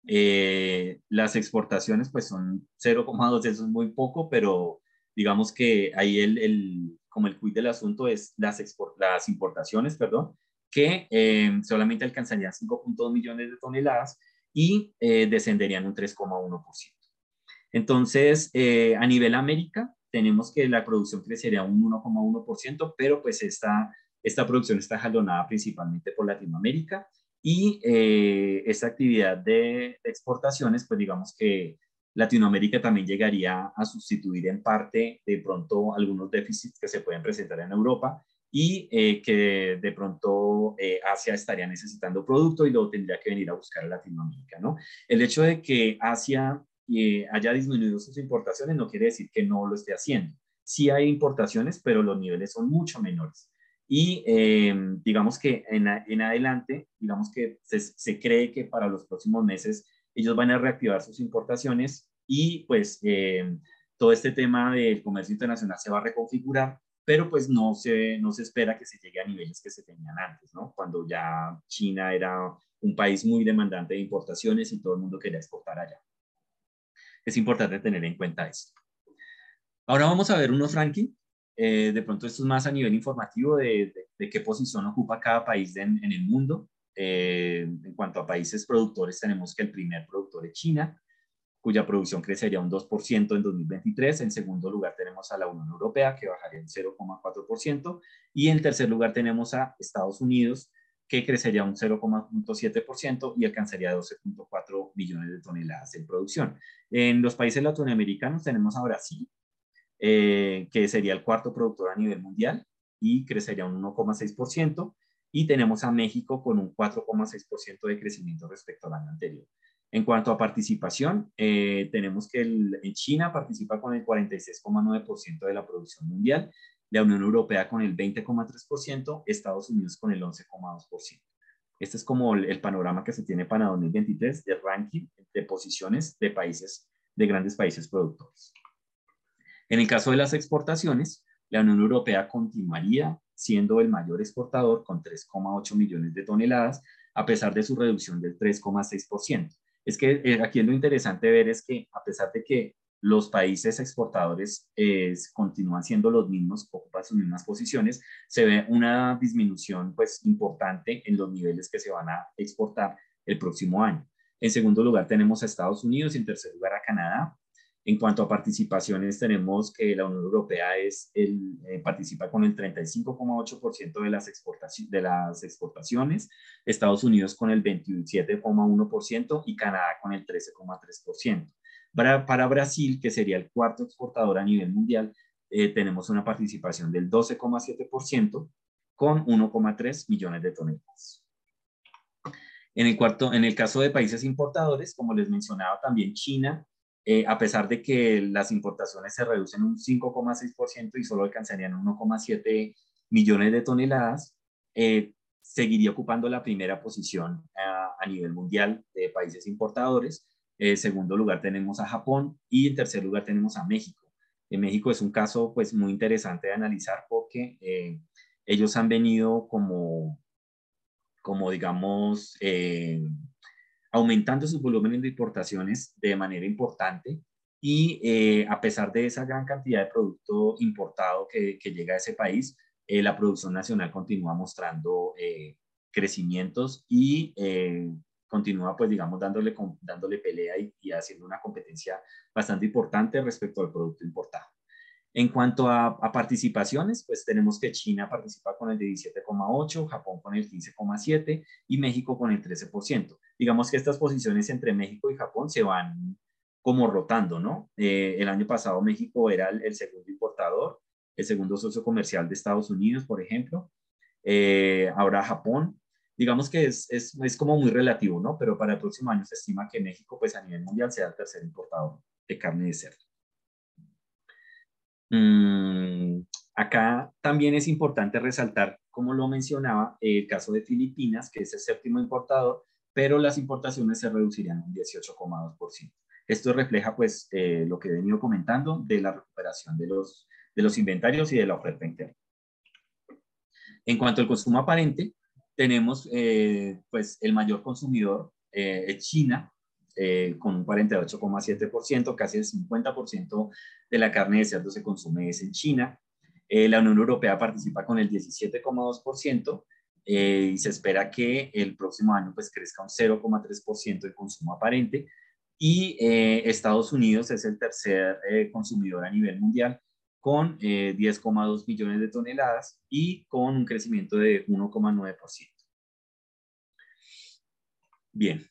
eh, las exportaciones pues son 0,2, eso es muy poco, pero digamos que ahí el, el como el quid del asunto es las, las importaciones, perdón, que eh, solamente alcanzarían 5.2 millones de toneladas y eh, descenderían un 3,1%. Entonces, eh, a nivel América, tenemos que la producción crecería un 1,1%, pero pues esta, esta producción está jalonada principalmente por Latinoamérica y esta actividad de exportaciones, pues digamos que Latinoamérica también llegaría a sustituir en parte de pronto algunos déficits que se pueden presentar en Europa y eh, que de pronto eh, Asia estaría necesitando producto y luego tendría que venir a buscar a Latinoamérica, ¿no? El hecho de que Asia eh, haya disminuido sus importaciones no quiere decir que no lo esté haciendo. Sí hay importaciones, pero los niveles son mucho menores. Y digamos que en, en, adelante, digamos que se, se, cree que para los próximos meses ellos van a reactivar sus importaciones y pues todo este tema del comercio internacional se va a reconfigurar pero pues no se, no se espera que se llegue a niveles que se tenían antes, ¿no? Cuando ya China era un país muy demandante de importaciones y todo el mundo quería exportar allá. Es importante tener en cuenta esto. Ahora vamos a ver unos rankings. Eh, de pronto esto es más a nivel informativo de, de, qué posición ocupa cada país en, en el mundo. Eh, en cuanto a países productores, tenemos que el primer productor es China, cuya producción crecería un 2% en 2023. En segundo lugar tenemos a la Unión Europea, que bajaría en 0,4%. Y en tercer lugar tenemos a Estados Unidos, que crecería un 0,7% y alcanzaría 12.4 millones de toneladas en producción. En los países latinoamericanos tenemos a Brasil, eh, que sería el cuarto productor a nivel mundial y crecería un 1,6%. Y tenemos a México con un 4,6% de crecimiento respecto al año anterior. En cuanto a participación, eh, tenemos que en China participa con el 46,9% de la producción mundial, la Unión Europea con el 20,3%, Estados Unidos con el 11,2%. Este es como el, panorama que se tiene para 2023 de ranking de posiciones de países, de grandes países productores. En el caso de las exportaciones, la Unión Europea continuaría siendo el mayor exportador con 3,8 millones de toneladas, a pesar de su reducción del 3,6% es que eh, aquí lo interesante ver es que a pesar de que los países exportadores eh, continúan siendo los mismos, ocupan sus mismas posiciones, se ve una disminución pues importante en los niveles que se van a exportar el próximo año. En segundo lugar tenemos a Estados Unidos y en tercer lugar a Canadá. En cuanto a participaciones, tenemos que la Unión Europea es el, eh, participa con el 35,8% de, de las exportaciones, Estados Unidos con el 27,1% y Canadá con el 13,3%. Para, para, Brasil, que sería el cuarto exportador a nivel mundial, eh, tenemos una participación del 12,7% con 1,3 millones de toneladas. En el, cuarto, en el caso de países importadores, como les mencionaba también China, a pesar de que las importaciones se reducen un 5,6% y solo alcanzarían 1,7 millones de toneladas, seguiría ocupando la primera posición a, nivel mundial de países importadores. En segundo lugar tenemos a Japón y en tercer lugar tenemos a México. En México es un caso pues muy interesante de analizar porque eh, ellos han venido como, como digamos, eh, aumentando sus volúmenes de importaciones de manera importante y eh, a pesar de esa gran cantidad de producto importado que, que llega a ese país, eh, la producción nacional continúa mostrando eh, crecimientos y eh, continúa, pues, digamos, dándole, dándole pelea y, haciendo una competencia bastante importante respecto al producto importado. En cuanto a, participaciones, pues tenemos que China participa con el 17,8, Japón con el 15,7 y México con el 13%. Digamos que estas posiciones entre México y Japón se van como rotando, ¿no? el año pasado México era el segundo importador, el segundo socio comercial de Estados Unidos, por ejemplo. Eh, ahora Japón. Digamos que es, es, es, como muy relativo, ¿no? Pero para el próximo año se estima que México, pues a nivel mundial, sea el tercer importador de carne de cerdo. Mm, acá también es importante resaltar, como lo mencionaba, el caso de Filipinas, que es el séptimo importador, pero las importaciones se reducirían un 18,2%. Esto refleja, pues, eh, lo que he venido comentando de la recuperación de los de los inventarios y de la oferta interna. En cuanto al consumo aparente, tenemos eh, pues el mayor consumidor eh, es China, eh, con un 48,7%, casi el 50% de la carne de cerdo se consume es en China. la Unión Europea participa con el 17,2% y se espera que el próximo año pues crezca un 0,3% el consumo aparente. Y Estados Unidos es el tercer consumidor a nivel mundial con 10,2 eh, millones de toneladas y con un crecimiento de 1,9%. Bien,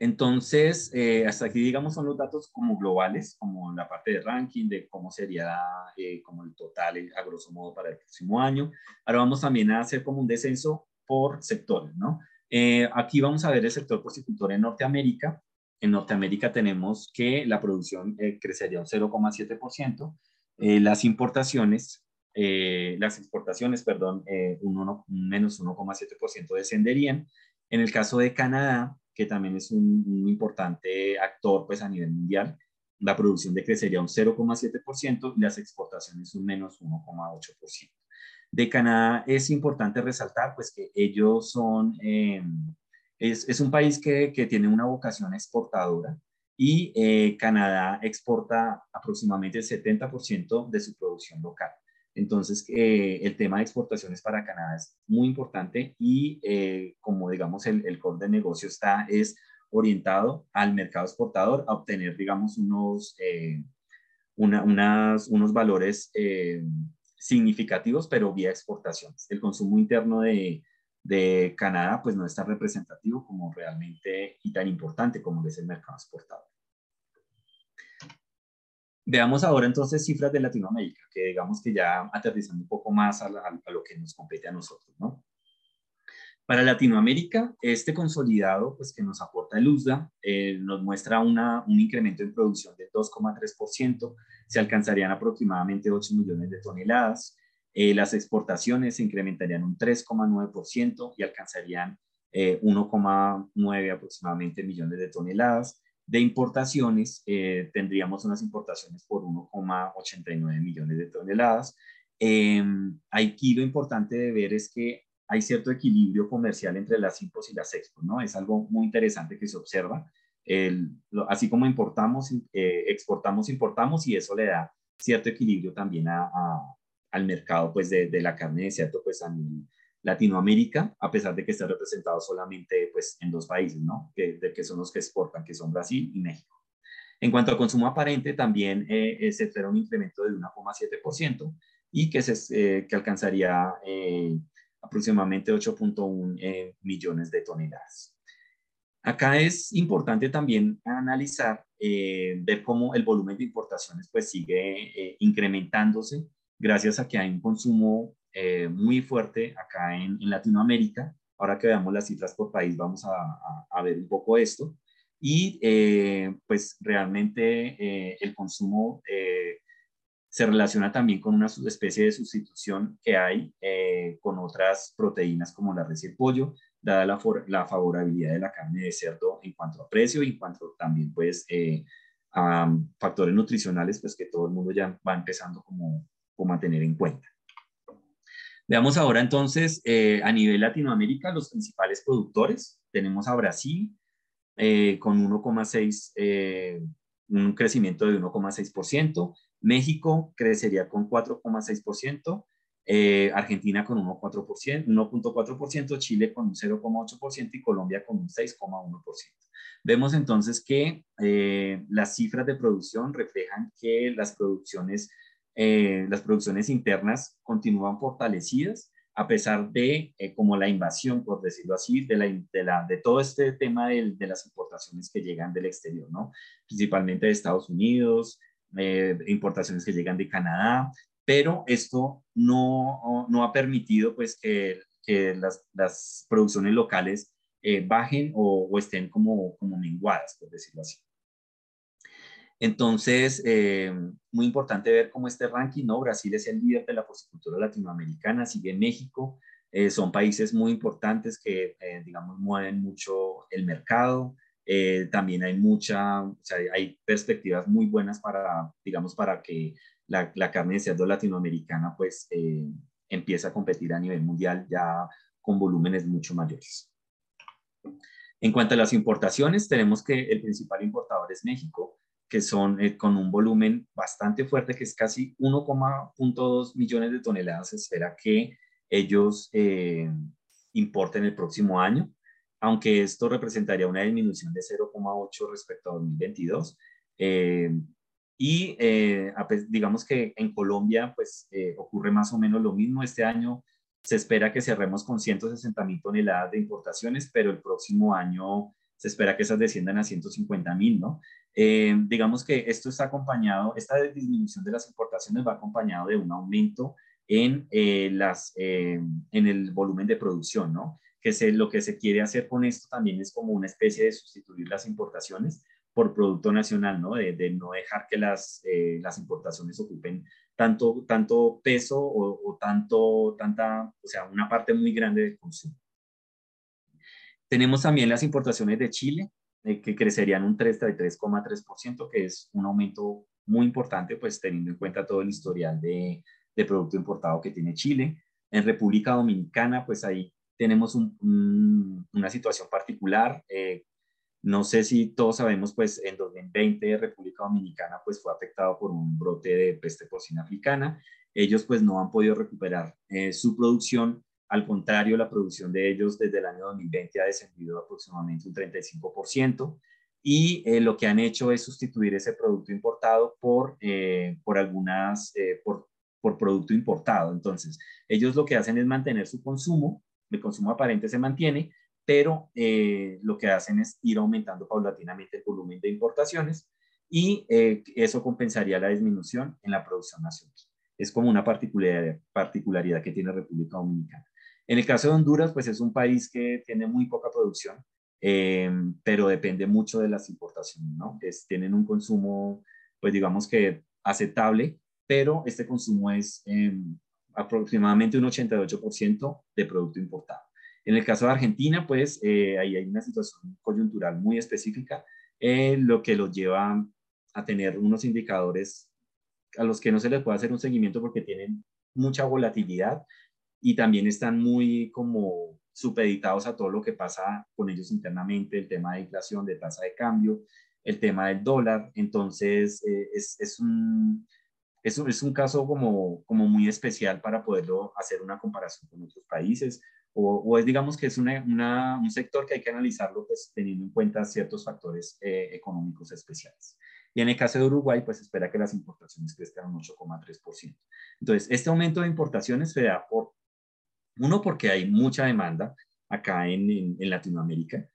entonces, eh, hasta aquí, digamos, son los datos como globales, como la parte de ranking, de cómo sería eh, como el total, a grosso modo, para el próximo año. Ahora vamos también a hacer como un descenso por sectores, ¿no? aquí vamos a ver el sector porcicultor en Norteamérica. En Norteamérica tenemos que la producción crecería un 0,7%, eh, las importaciones, eh, las exportaciones, perdón, eh, un, menos 1,7% descenderían. En el caso de Canadá, que también es un, importante actor pues, a nivel mundial, la producción decrecería un 0,7% y las exportaciones un menos 1,8%. De Canadá es importante resaltar pues, que ellos son, es, es, un país que, que tiene una vocación exportadora, y eh, Canadá exporta aproximadamente el 70% de su producción local. Entonces, eh, el tema de exportaciones para Canadá es muy importante y eh, como digamos el, el core de negocio está es orientado al mercado exportador a obtener, digamos, unos, unas, unos valores significativos, pero vía exportaciones. El consumo interno de, de Canadá, pues no es tan representativo como realmente y tan importante como es el mercado exportador. Veamos ahora entonces cifras de Latinoamérica, que digamos que ya aterrizando un poco más a, lo que nos compete a nosotros, ¿no? Para Latinoamérica, este consolidado pues, que nos aporta el USDA eh, nos muestra una, un incremento en producción de 2,3%, se alcanzarían aproximadamente 8 millones de toneladas, eh, las exportaciones se incrementarían un 3,9% y alcanzarían 1,9 eh, aproximadamente millones de toneladas. De importaciones, eh, tendríamos unas importaciones por 1,89 millones de toneladas. Em, aquí lo importante de ver es que hay cierto equilibrio comercial entre las impos y las expos, ¿no? Es algo muy interesante que se observa. así como importamos, exportamos, importamos y eso le da cierto equilibrio también a, al mercado pues, de, de la carne de cerdo pues, a Latinoamérica, a pesar de que esté representado solamente pues, en dos países, ¿no? Que, de que son los que exportan, que son Brasil y México. En cuanto al consumo aparente, también eh, eh se espera un incremento de 1,7% y que, se, eh, que alcanzaría eh, aproximadamente 8.1 millones de toneladas. Acá es importante también analizar, ver cómo el volumen de importaciones pues sigue incrementándose gracias a que hay un consumo eh, muy fuerte acá en, Latinoamérica Ahora que veamos las cifras por país, vamos a, ver un poco esto. Y pues realmente el consumo se relaciona también con una especie de sustitución que hay con otras proteínas como la res y el pollo, dada la, la, favorabilidad de la carne de cerdo en cuanto a precio y en cuanto también pues eh, a factores nutricionales pues que todo el mundo ya va empezando como, como a tener en cuenta. Veamos ahora entonces eh, a nivel Latinoamérica los principales productores. Tenemos a Brasil eh, con 1,6, un crecimiento de 1,6%. México crecería con 4,6%. Eh, Argentina con 1,4%, Chile con un 0,8% y Colombia con un 6,1%. Vemos entonces que eh, las cifras de producción reflejan que las producciones, eh, las producciones internas continúan fortalecidas a pesar de como la invasión, por decirlo así, de, la, de, la, de todo este tema de, de, las importaciones que llegan del exterior, ¿no? principalmente de Estados Unidos, importaciones que llegan de Canadá pero esto no, no ha permitido pues que, que las, las, producciones locales eh, bajen o, o, estén como, como menguadas, por decirlo así. Entonces, eh, muy importante ver cómo este ranking, ¿no? Brasil es el líder de la porcicultura latinoamericana, sigue México, eh, son países muy importantes que, digamos, mueven mucho el mercado, también hay mucha, o sea, hay perspectivas muy buenas para, digamos, para que la, carne de cerdo latinoamericana pues eh, empieza a competir a nivel mundial ya con volúmenes mucho mayores. En cuanto a las importaciones, tenemos que el principal importador es México, que son eh, con un volumen bastante fuerte, que es casi 1,2 millones de toneladas. Se espera que ellos eh, importen el próximo año, aunque esto representaría una disminución de 0,8 respecto a 2022. Y eh, digamos que en Colombia pues eh, ocurre más o menos lo mismo. Este año se espera que cerremos con 160 mil toneladas de importaciones, pero el próximo año se espera que esas desciendan a 150 mil, ¿no? Eh, digamos que esto está acompañado, esta disminución de las importaciones va acompañado de un aumento en, las, en el volumen de producción, ¿no? Que se, lo que se quiere hacer con esto también es como una especie de sustituir las importaciones por producto nacional, ¿no? De, no dejar que las, eh, las importaciones ocupen tanto, tanto peso o, tanto, tanta, o sea, una parte muy grande del consumo. Tenemos también las importaciones de Chile, eh, que crecerían un 33,3%, que es un aumento muy importante, pues teniendo en cuenta todo el historial de, de producto importado que tiene Chile. En República Dominicana, pues ahí tenemos una situación particular. Eh, no sé si todos sabemos, pues en 2020 República Dominicana pues fue afectado por un brote de peste porcina africana. Ellos pues no han podido recuperar eh, su producción. Al contrario, la producción de ellos desde el año 2020 ha descendido aproximadamente un 35% y eh, lo que han hecho es sustituir ese producto importado por, eh, por algunas, por, por producto importado. Entonces, ellos lo que hacen es mantener su consumo, el consumo aparente se mantiene, pero eh, lo que hacen es ir aumentando paulatinamente el volumen de importaciones y eh, eso compensaría la disminución en la producción nacional. Es como una particularidad, particularidad que tiene República Dominicana. En el caso de Honduras, pues es un país que tiene muy poca producción, eh, pero depende mucho de las importaciones, ¿no? Es, tienen un consumo, pues digamos que aceptable, pero este consumo es aproximadamente un 88% de producto importado. En el caso de Argentina, pues eh, ahí hay una situación coyuntural muy específica, eh, lo que los lleva a tener unos indicadores a los que no se les puede hacer un seguimiento porque tienen mucha volatilidad y también están muy como supeditados a todo lo que pasa con ellos internamente, el tema de inflación, de tasa de cambio, el tema del dólar. Entonces, eh, es, es, un, es, es, un caso como, como muy especial para poderlo hacer una comparación con otros países o, es digamos que es una, un sector que hay que analizarlo pues teniendo en cuenta ciertos factores eh, económicos especiales. Y en el caso de Uruguay, pues espera que las importaciones crezcan un 8,3%. Entonces, este aumento de importaciones se da por, uno, porque hay mucha demanda acá en, Latinoamérica,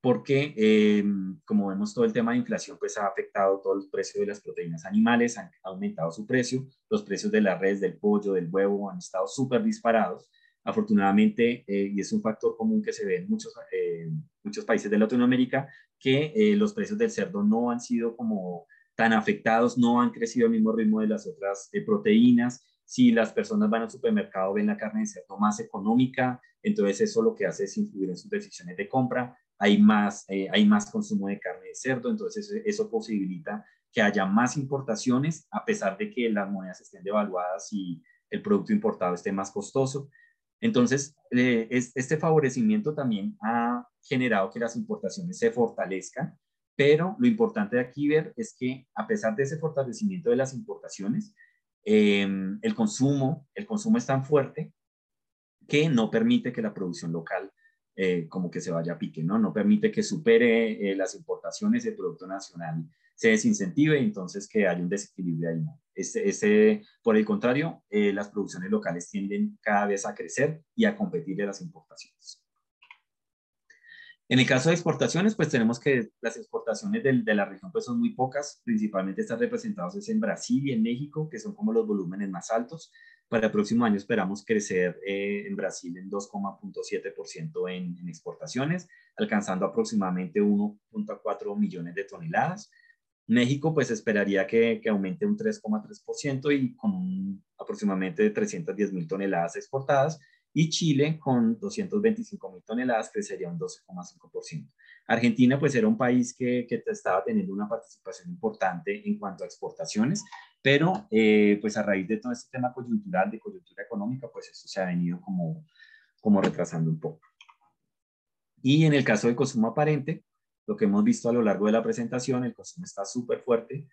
porque eh, como vemos todo el tema de inflación pues ha afectado todos los precios de las proteínas animales, han aumentado su precio, los precios de la res, del pollo, del huevo han estado súper disparados Afortunadamente, eh, y es un factor común que se ve en muchos, eh, muchos países de Latinoamérica, que eh, los precios del cerdo no han sido como tan afectados, no han crecido al mismo ritmo de las otras proteínas. Si las personas van al supermercado, ven la carne de cerdo más económica, entonces eso lo que hace es influir en sus decisiones de compra. Hay más, hay más consumo de carne de cerdo, entonces eso posibilita que haya más importaciones, a pesar de que las monedas estén devaluadas y el producto importado esté más costoso. Entonces, eh, este favorecimiento también ha generado que las importaciones se fortalezcan, pero lo importante de aquí ver es que a pesar de ese fortalecimiento de las importaciones, em, el consumo, el consumo es tan fuerte que no permite que la producción local eh, como que se vaya a pique, ¿no? No permite que supere eh, las importaciones de producto nacional se desincentive entonces que haya un desequilibrio ahí. Este, por el contrario, eh, las producciones locales tienden cada vez a crecer y a competir de las importaciones. En el caso de exportaciones, pues tenemos que las exportaciones de, de la región pues son muy pocas, principalmente están representadas en Brasil y en México, que son como los volúmenes más altos. Para el próximo año esperamos crecer eh, en Brasil en 2,7% en, en exportaciones, alcanzando aproximadamente 1.4 millones de toneladas. México pues esperaría que, aumente un 3,3% y con aproximadamente 310 mil toneladas exportadas y Chile con 225 mil toneladas crecería un 12,5%. Argentina pues era un país que, estaba teniendo una participación importante en cuanto a exportaciones, pero eh, pues a raíz de todo este tema coyuntural, de coyuntura económica, pues eso se ha venido como, como retrasando un poco. Y en el caso del consumo aparente, lo que hemos visto a lo largo de la presentación, el consumo está súper fuerte.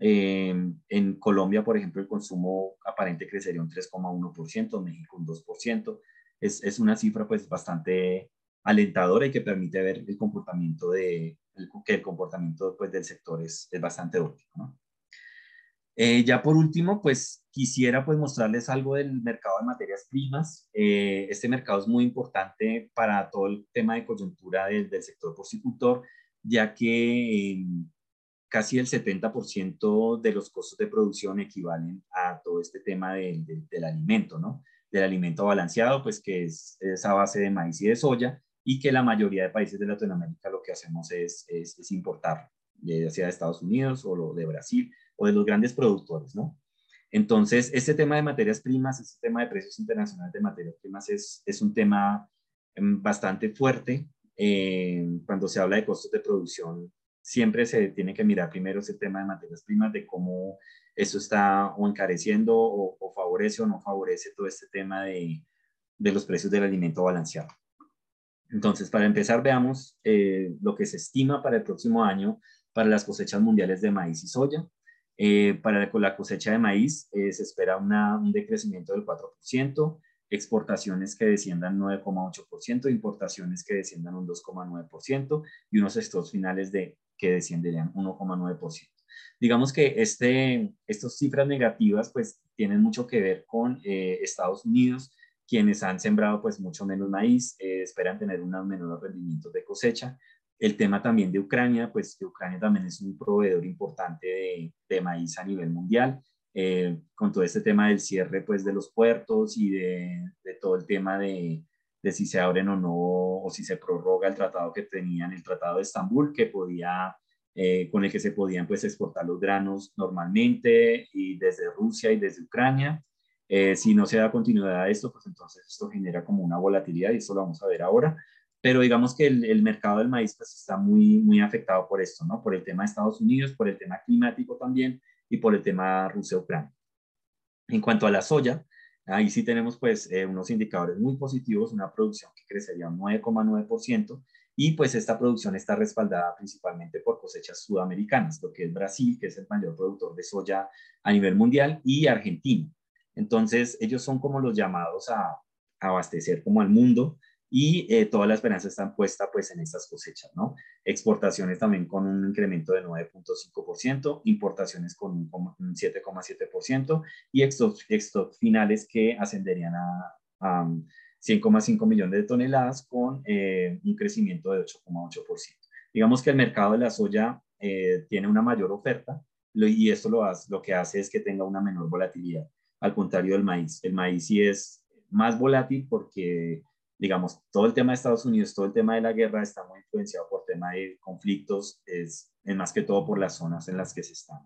Eh, en Colombia, por ejemplo, el consumo aparente crecería un 3,1%, México un 2%. Es, es, una cifra pues bastante alentadora y que permite ver el comportamiento de, que el comportamiento pues, del sector es, es bastante óptimo. ¿no? Eh, ya por último, pues quisiera pues mostrarles algo del mercado de materias primas. Eh, este mercado es muy importante para todo el tema de coyuntura del, del sector porcicultor ya que em, casi el 70% de los costos de producción equivalen a todo este tema del alimento, ¿no? Del alimento balanceado, pues que es esa base de maíz y de soya, y que la mayoría de países de Latinoamérica lo que hacemos es, es, importar, ya sea de Estados Unidos o de Brasil o de los grandes productores, ¿no? Entonces, este tema de materias primas, este tema de precios internacionales de materias primas es, es un tema em, bastante fuerte eh, cuando se habla de costos de producción, siempre se tiene que mirar primero ese tema de materias primas, de cómo eso está o encareciendo o, favorece o no favorece todo este tema de, de, los precios del alimento balanceado. Entonces, para empezar, veamos eh, lo que se estima para el próximo año para las cosechas mundiales de maíz y soya. Eh, para la cosecha de maíz se espera un decrecimiento del 4%, exportaciones que desciendan 9,8%, importaciones que desciendan un 2,9% y unos stocks finales de, que descienderían 1,9%. Digamos que este, estas cifras negativas pues tienen mucho que ver con eh, Estados Unidos, quienes han sembrado pues mucho menos maíz, eh, esperan tener unos menores rendimientos de cosecha. El tema también de Ucrania, pues que Ucrania también es un proveedor importante de, de maíz a nivel mundial eh, con todo este tema del cierre pues, de los puertos y de, todo el tema de, si se abren o no, o si se prorroga el tratado que tenían, el tratado de Estambul, que podía, eh, con el que se podían pues, exportar los granos normalmente y desde Rusia y desde Ucrania. Eh, si no se da continuidad a esto, pues entonces esto genera como una volatilidad y eso lo vamos a ver ahora. Pero digamos que el, el mercado del maíz pues, está muy, muy afectado por esto, ¿no? Por el tema de Estados Unidos, por el tema climático también y por el tema Rusia-Ucrania. En cuanto a la soya, ahí sí tenemos pues eh, unos indicadores muy positivos, una producción que crecería un 9,9% y pues esta producción está respaldada principalmente por cosechas sudamericanas, lo que es Brasil, que es el mayor productor de soya a nivel mundial, y Argentina. Entonces ellos son como los llamados a abastecer como al mundo y eh, toda la esperanza está puesta pues en estas cosechas, ¿no? Exportaciones también con un incremento de 9.5%, importaciones con un 7,7% y stock, finales que ascenderían a, 100,5 millones de toneladas con eh, un crecimiento de 8,8%. Digamos que el mercado de la soya eh, tiene una mayor oferta y esto lo, hace, lo que hace es que tenga una menor volatilidad, al contrario del maíz. El maíz sí es más volátil porque, digamos, todo el tema de Estados Unidos, todo el tema de la guerra está muy influenciado por tema de conflictos, es, más que todo por las zonas en las que se están,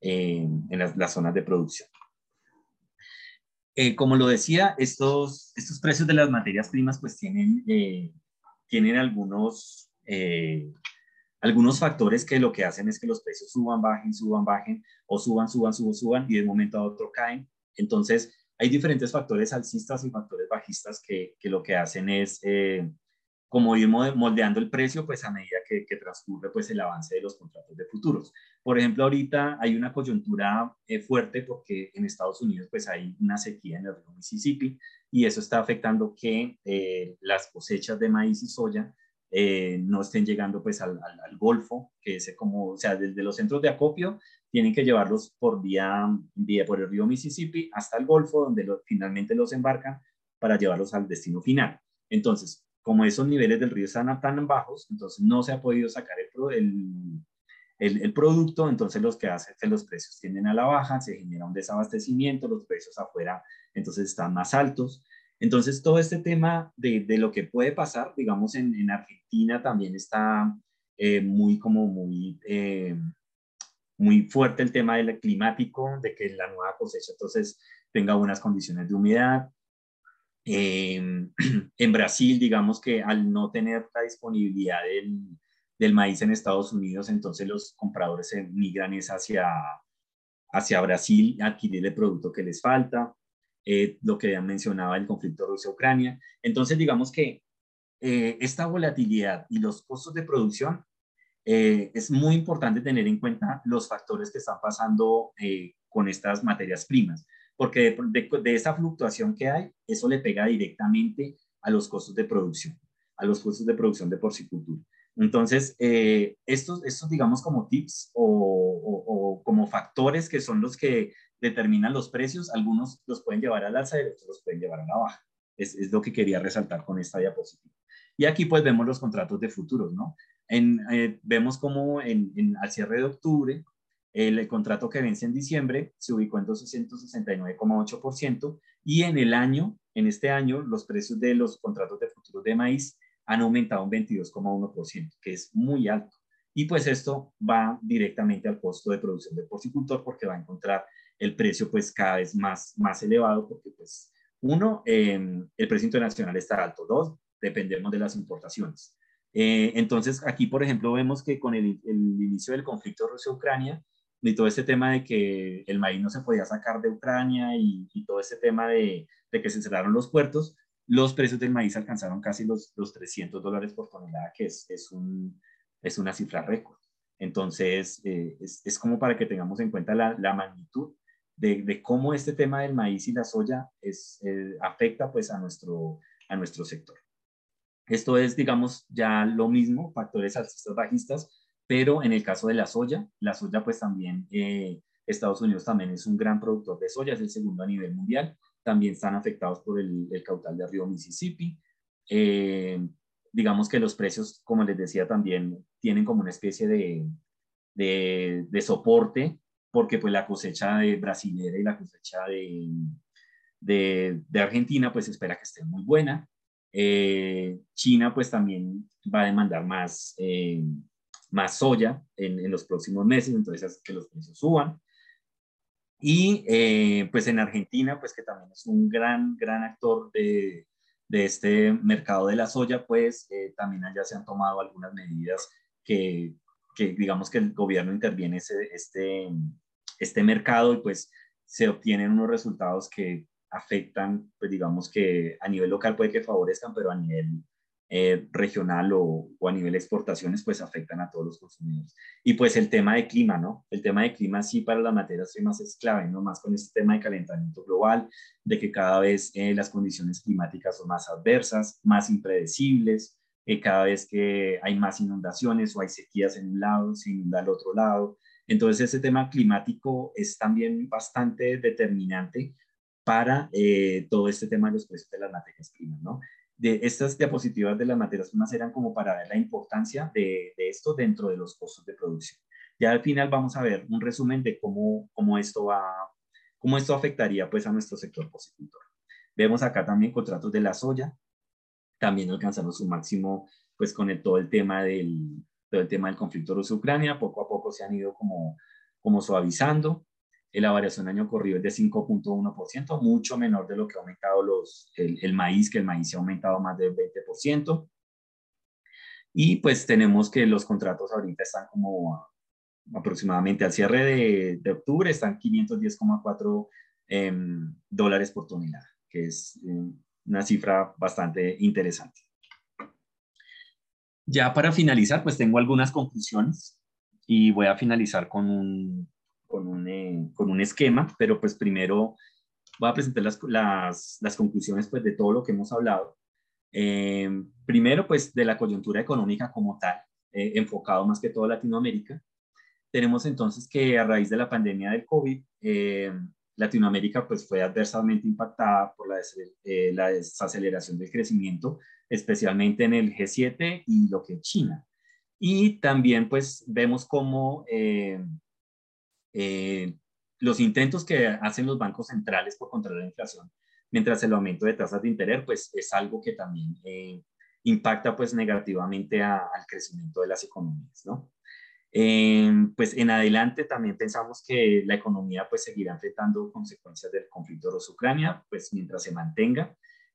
eh, en las, zonas de producción. Eh, como lo decía, estos, estos precios de las materias primas pues tienen, eh, tienen algunos, algunos factores que lo que hacen es que los precios suban, bajen, suban, bajen, o suban, suban, suban, suban, y de un momento a otro caen. Entonces, hay diferentes factores alcistas y factores bajistas que, que lo que hacen es eh, como ir moldeando el precio pues a medida que, que, transcurre pues el avance de los contratos de futuros. Por ejemplo, ahorita hay una coyuntura eh, fuerte porque en Estados Unidos pues hay una sequía en el río Mississippi y eso está afectando que eh, las cosechas de maíz y soya eh, no estén llegando pues al, al, Golfo, que es como, o sea, desde los centros de acopio tienen que llevarlos por vía, vía por el río Mississippi hasta el Golfo, donde finalmente los embarcan para llevarlos al destino final. Entonces, como esos niveles del río están tan bajos, entonces no se ha podido sacar el, el, el, producto, entonces los que hacen que los precios tienden a la baja, se genera un desabastecimiento, los precios afuera entonces están más altos. Entonces, todo este tema de, de lo que puede pasar, digamos, en, en Argentina también está eh, muy, como muy, eh, muy fuerte el tema del climático, de que la nueva cosecha entonces tenga buenas condiciones de humedad. Eh, <clears throat> en Brasil, digamos que al no tener la disponibilidad del, del, maíz en Estados Unidos, entonces los compradores se migran hacia, hacia Brasil adquirir el producto que les falta. Eh, lo que mencionaba el conflicto Rusia-Ucrania. Entonces, digamos que eh, esta volatilidad y los costos de producción eh, es muy importante tener en cuenta los factores que están pasando con estas materias primas, porque de, de, esa fluctuación que hay, eso le pega directamente a los costos de producción, a los costos de producción de porcicultura. Entonces, estos, estos, digamos, como tips o, o, como factores que son los que determinan los precios, algunos los pueden llevar al alza y otros los pueden llevar a la baja. Es, es, lo que quería resaltar con esta diapositiva. Y aquí pues vemos los contratos de futuros, ¿no? En, eh, vemos como en, en, al cierre de octubre, el, contrato que vence en diciembre se ubicó en 269,8% y en el año, en este año, los precios de los contratos de futuros de maíz han aumentado un 22,1%, que es muy alto. Y pues esto va directamente al costo de producción del porcicultor porque va a encontrar el precio pues cada vez más, más elevado porque pues uno, em, el precio internacional está alto, dos, dependemos de las importaciones. Eh, entonces aquí, por ejemplo, vemos que con el, inicio del conflicto Rusia-Ucrania y todo este tema de que el maíz no se podía sacar de Ucrania y, todo este tema de, que se cerraron los puertos, los precios del maíz alcanzaron casi los, los 300 dólares por tonelada, que es, es, un, es una cifra récord. Entonces, eh, es, como para que tengamos en cuenta la, la magnitud de, cómo este tema del maíz y la soya eh, afecta pues a nuestro sector. Esto es, digamos, ya lo mismo, factores alcistas bajistas, pero en el caso de la soya, la soya pues también, eh, Estados Unidos también es un gran productor de soya, es el segundo a nivel mundial, también están afectados por el, caudal del río Mississippi. Eh, digamos que los precios, como les decía, también tienen como una especie de, de, de soporte porque pues la cosecha de brasilera y la cosecha de, de, Argentina pues espera que esté muy buena. Eh, China pues también va a demandar más, eh, más soya en, en, los próximos meses, entonces hace que los precios suban. Y eh, pues en Argentina, pues que también es un gran, gran actor de, de este mercado de la soya, pues también allá se han tomado algunas medidas que, que digamos que el gobierno interviene ese, este, este mercado y pues se obtienen unos resultados que afectan, pues digamos que a nivel local puede que favorezcan, pero a nivel eh, regional o, o, a nivel exportaciones, pues afectan a todos los consumidores. Y pues el tema de clima, ¿no? El tema de clima sí para las materias primas es clave, ¿no? Más con este tema de calentamiento global, de que cada vez eh, las condiciones climáticas son más adversas, más impredecibles, eh, cada vez que hay más inundaciones o hay sequías en un lado, se inunda al otro lado, entonces, ese tema climático es también bastante determinante para eh, todo este tema de los precios de las materias primas, ¿no? De estas diapositivas de las materias primas eran como para ver la importancia de, esto dentro de los costos de producción. Ya al final vamos a ver un resumen de cómo, cómo esto va, cómo esto afectaría pues a nuestro sector porcicultor. Vemos acá también contratos de la soya, también alcanzaron su máximo pues con el, todo el tema del, todo tema del conflicto ruso-Ucrania, poco a poco se han ido como, como suavizando. La variación año corrido es de 5.1%, mucho menor de lo que ha aumentado los, el, el, maíz, que el maíz se ha aumentado más del 20%. Y pues tenemos que los contratos ahorita están como aproximadamente al cierre de, de octubre, están 510,4 em, dólares por tonelada, que es em, una cifra bastante interesante. Ya para finalizar, pues tengo algunas conclusiones y voy a finalizar con un, con un, eh, con un esquema, pero pues primero voy a presentar las, las, las conclusiones pues de todo lo que hemos hablado. Eh, primero, pues de la coyuntura económica como tal, eh, enfocado más que todo a Latinoamérica. Tenemos entonces que a raíz de la pandemia del COVID, Latinoamérica pues fue adversamente impactada por la, la desaceleración del crecimiento, especialmente en el G7 y lo que es China. Y también pues vemos cómo eh, los intentos que hacen los bancos centrales por controlar la inflación, mientras el aumento de tasas de interés, pues es algo que también eh, impacta pues negativamente al crecimiento de las economías, ¿no? Eh, pues en adelante también pensamos que la economía pues seguirá enfrentando consecuencias del conflicto ruso-Ucrania, pues mientras se mantenga.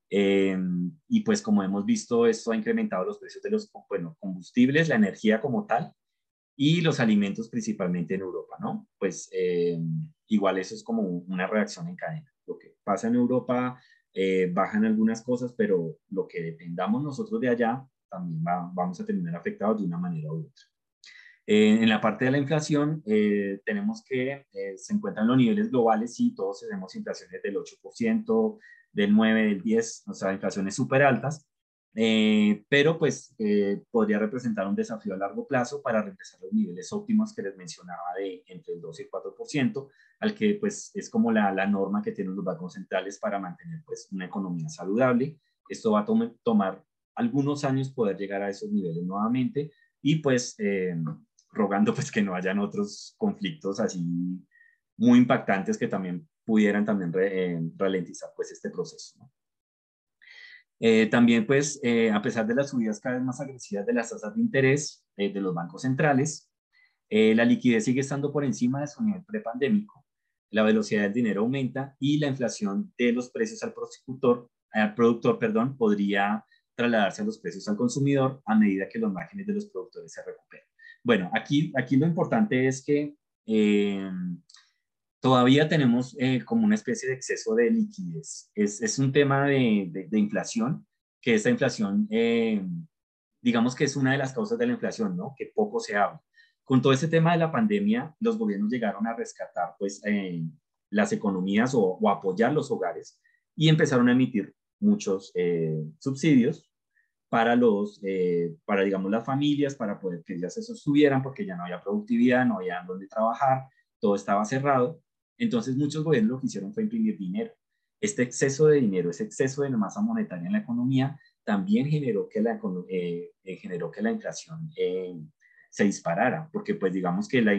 y pues como hemos visto, esto ha incrementado los precios de los bueno, combustibles, la energía como tal, y los alimentos principalmente en Europa, ¿no? Pues eh, igual eso es como una reacción en cadena. Lo que pasa en Europa eh, bajan algunas cosas, pero lo que dependamos nosotros de allá también vamos a terminar afectados de una manera u otra. Eh, en la parte de la inflación, tenemos que se encuentran los niveles globales, sí, todos tenemos inflaciones del 8%, del 9%, del 10%, o sea, inflaciones súper altas, eh, pero pues eh, podría representar un desafío a largo plazo para regresar a los niveles óptimos que les mencionaba de entre el 2 y el 4%, al que pues es como la, la norma que tienen los bancos centrales para mantener pues una economía saludable. Esto va a tomar algunos años poder llegar a esos niveles nuevamente y pues eh, rogando pues que no hayan otros conflictos así muy impactantes que también pudieran también ralentizar pues este proceso. ¿no? Eh, también, pues, eh, a pesar de las subidas cada vez más agresivas de las tasas de interés eh, de los bancos centrales, la liquidez sigue estando por encima de su nivel prepandémico, la velocidad del dinero aumenta y la inflación de los precios al productor, al productor perdón, podría trasladarse a los precios al consumidor a medida que los márgenes de los productores se recuperen. Bueno, aquí, aquí lo importante es que todavía tenemos eh, como una especie de exceso de liquidez. Es, es un tema de, de, inflación, que esta inflación, eh, digamos que es una de las causas de la inflación, ¿no? Que poco se habla. Con todo ese tema de la pandemia, los gobiernos llegaron a rescatar, pues, eh, las economías o, o, apoyar los hogares y empezaron a emitir muchos subsidios para los, para, digamos, las familias, para poder que ellas se sostuvieran, porque ya no había productividad, no había donde trabajar, todo estaba cerrado entonces muchos gobiernos lo que hicieron fue imprimir dinero. Este exceso de dinero, ese exceso de masa monetaria en la economía, también generó que la, eh, eh, generó que la inflación eh, se disparara, porque pues digamos que la,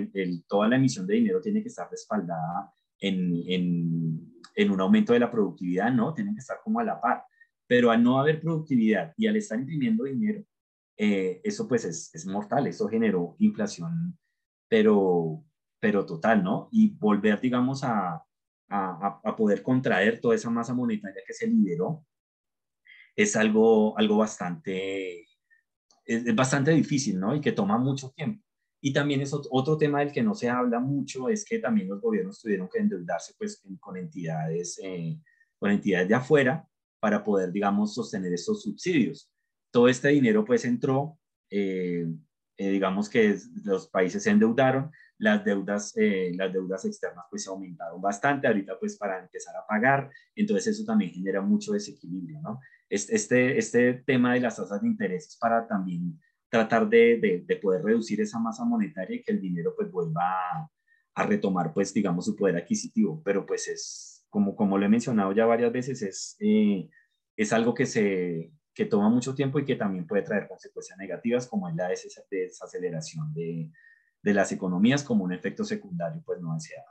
toda la emisión de dinero tiene que estar respaldada en, en, en, un aumento de la productividad, ¿no? Tienen que estar como a la par. Pero al no haber productividad y al estar imprimiendo dinero, eso pues es, es mortal, eso generó inflación, pero pero total, ¿no? Y volver, digamos, a, a, a, poder contraer toda esa masa monetaria que se liberó es algo, algo bastante, es, bastante difícil, ¿no? Y que toma mucho tiempo. Y también es otro tema del que no se habla mucho, es que también los gobiernos tuvieron que endeudarse pues con entidades, eh, con entidades de afuera para poder, digamos, sostener estos subsidios. Todo este dinero pues entró, eh, eh, digamos que los países se endeudaron, las deudas, eh, las deudas externas pues se aumentaron bastante, ahorita pues para empezar a pagar, entonces eso también genera mucho desequilibrio, ¿no? Este, este tema de las tasas de interés para también tratar de, de, poder reducir esa masa monetaria y que el dinero pues vuelva a, a, retomar pues digamos su poder adquisitivo, pero pues es, como, como lo he mencionado ya varias veces, es, eh, es algo que se que toma mucho tiempo y que también puede traer consecuencias negativas como es la desaceleración de, de las economías como un efecto secundario pues no deseado.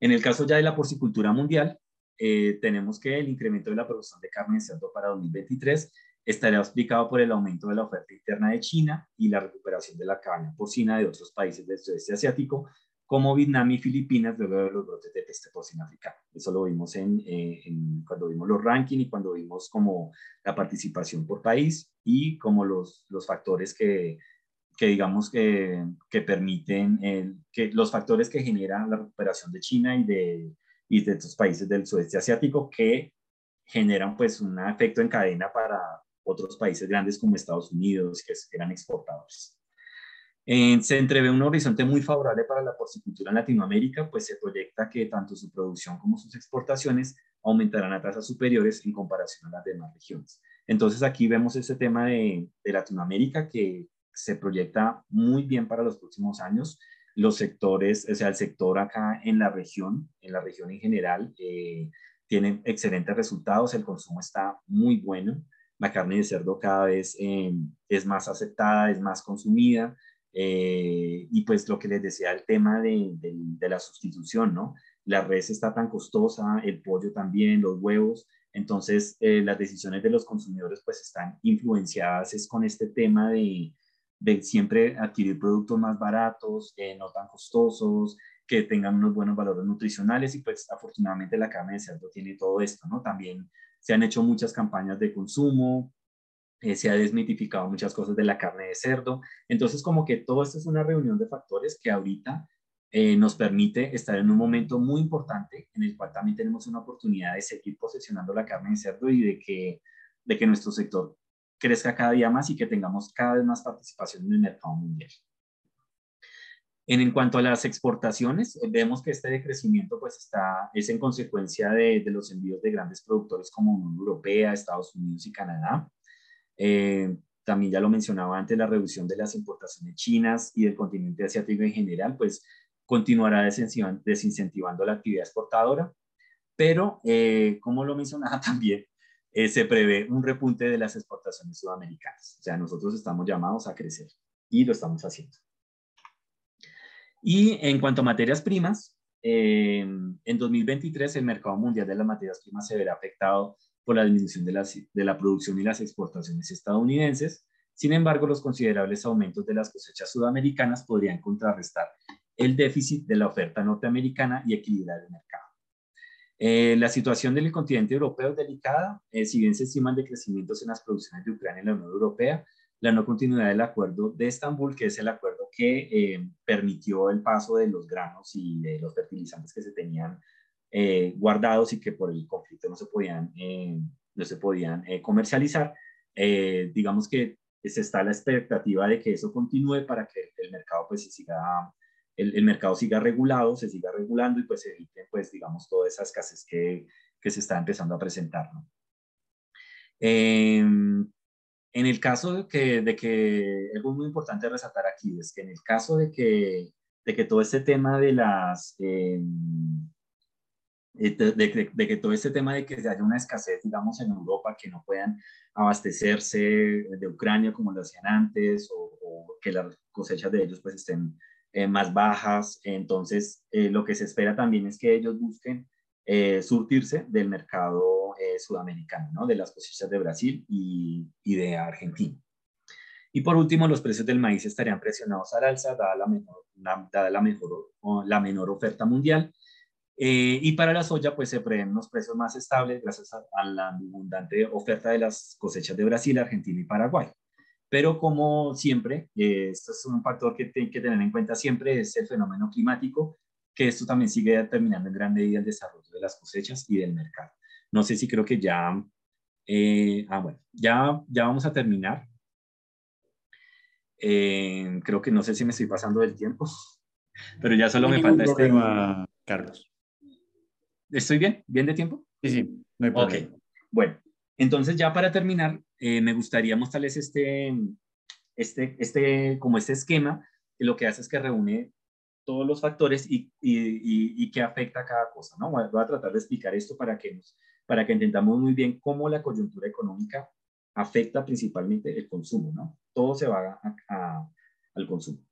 En el caso ya de la porcicultura mundial, eh, tenemos que el incremento de la producción de carne de cerdo para 2023 estaría explicado por el aumento de la oferta interna de China y la recuperación de la carne porcina de otros países del sudeste asiático, como Vietnam y Filipinas, luego de los brotes de peste porcina africana. Eso lo vimos en, eh, cuando vimos los rankings y cuando vimos como la participación por país y como los, los factores que, que digamos que, que permiten, el, que los factores que generan la recuperación de China y de y de estos países del sudeste asiático que generan pues un efecto en cadena para otros países grandes como Estados Unidos, que eran exportadores. se entrevé un horizonte muy favorable para la porcicultura en Latinoamérica, pues se proyecta que tanto su producción como sus exportaciones aumentarán a tasas superiores en comparación a las demás regiones. Entonces aquí vemos ese tema de, de Latinoamérica que se proyecta muy bien para los próximos años los sectores, o sea, el sector acá en la región, en la región en general, eh, tiene excelentes resultados, el consumo está muy bueno, la carne de cerdo cada vez eh, es más aceptada, es más consumida, eh, y pues lo que les decía, el tema de, de, la sustitución, ¿no? La res está tan costosa, el pollo también, los huevos, entonces las decisiones de los consumidores pues están influenciadas es con este tema de, de siempre adquirir productos más baratos, eh, no tan costosos, que tengan unos buenos valores nutricionales y pues afortunadamente la carne de cerdo tiene todo esto, ¿no? También se han hecho muchas campañas de consumo, eh, se ha desmitificado muchas cosas de la carne de cerdo, entonces como que todo esto es una reunión de factores que ahorita eh, nos permite estar en un momento muy importante en el cual también tenemos una oportunidad de seguir posicionando la carne de cerdo y de que, de que nuestro sector crezca cada día más y que tengamos cada vez más participación en el mercado mundial. En, en cuanto a las exportaciones, eh, vemos que este decrecimiento pues está, es en consecuencia de, de los envíos de grandes productores como Unión Europea, Estados Unidos y Canadá. Eh, también ya lo mencionaba antes, la reducción de las importaciones chinas y del continente asiático en general, pues continuará desincentivando la actividad exportadora. Pero, eh, como lo mencionaba <laughs> también, eh, se prevé un repunte de las exportaciones sudamericanas. O sea, nosotros estamos llamados a crecer y lo estamos haciendo. Y en cuanto a materias primas, eh, en 2023 el mercado mundial de las materias primas se verá afectado por la disminución de, de la producción y las exportaciones estadounidenses. Sin embargo, los considerables aumentos de las cosechas sudamericanas podrían contrarrestar el déficit de la oferta norteamericana y equilibrar el mercado. Eh, la situación del continente europeo es delicada, eh, si bien se estiman decrecimientos en las producciones de Ucrania en la Unión Europea, la no continuidad del acuerdo de Estambul, que es el acuerdo que eh, permitió el paso de los granos y de los fertilizantes que se tenían guardados y que por el conflicto no se podían, no se podían comercializar, digamos que se está la expectativa de que eso continúe para que el mercado pues se siga el, mercado siga regulado, se siga regulando y pues se evite, pues, digamos, toda esa escasez que, que se está empezando a presentar. Em, en el caso de que, de que, algo muy importante resaltar aquí es que en el caso de que, de que todo este tema de las, em, de, de, que todo este tema de que haya una escasez, digamos, en Europa, que no puedan abastecerse de Ucrania como lo hacían antes, o, o que las cosechas de ellos pues estén eh, más bajas. Entonces, eh, lo que se espera también es que ellos busquen eh, surtirse del mercado sudamericano, ¿no? de las cosechas de Brasil y, de Argentina. Y por último, los precios del maíz estarían presionados al alza, dada la menor, mejor, oferta mundial. y para la soya, pues se prevén unos precios más estables gracias a la abundante oferta de las cosechas de Brasil, Argentina y Paraguay. Pero como siempre, eh, esto es un factor que hay que tener en cuenta siempre, es el fenómeno climático, que esto también sigue determinando en gran medida el desarrollo de las cosechas y del mercado. No sé si creo que ya, eh, ah, bueno, ya, ya vamos a terminar. Eh, creo que no sé si me estoy pasando del tiempo, <laughs> pero ya solo me falta este problema, Carlos. ¿Estoy bien? ¿Bien de tiempo? Sí, sí, no hay problema. Bueno, entonces ya para terminar, eh, me gustaría mostrarles este, este, este, como este esquema, que lo que hace es que reúne todos los factores y, y, que afecta a cada cosa, ¿no? Voy a tratar de explicar esto para que, nos, para que entendamos muy bien cómo la coyuntura económica afecta principalmente el consumo, ¿no? Todo se va al consumo.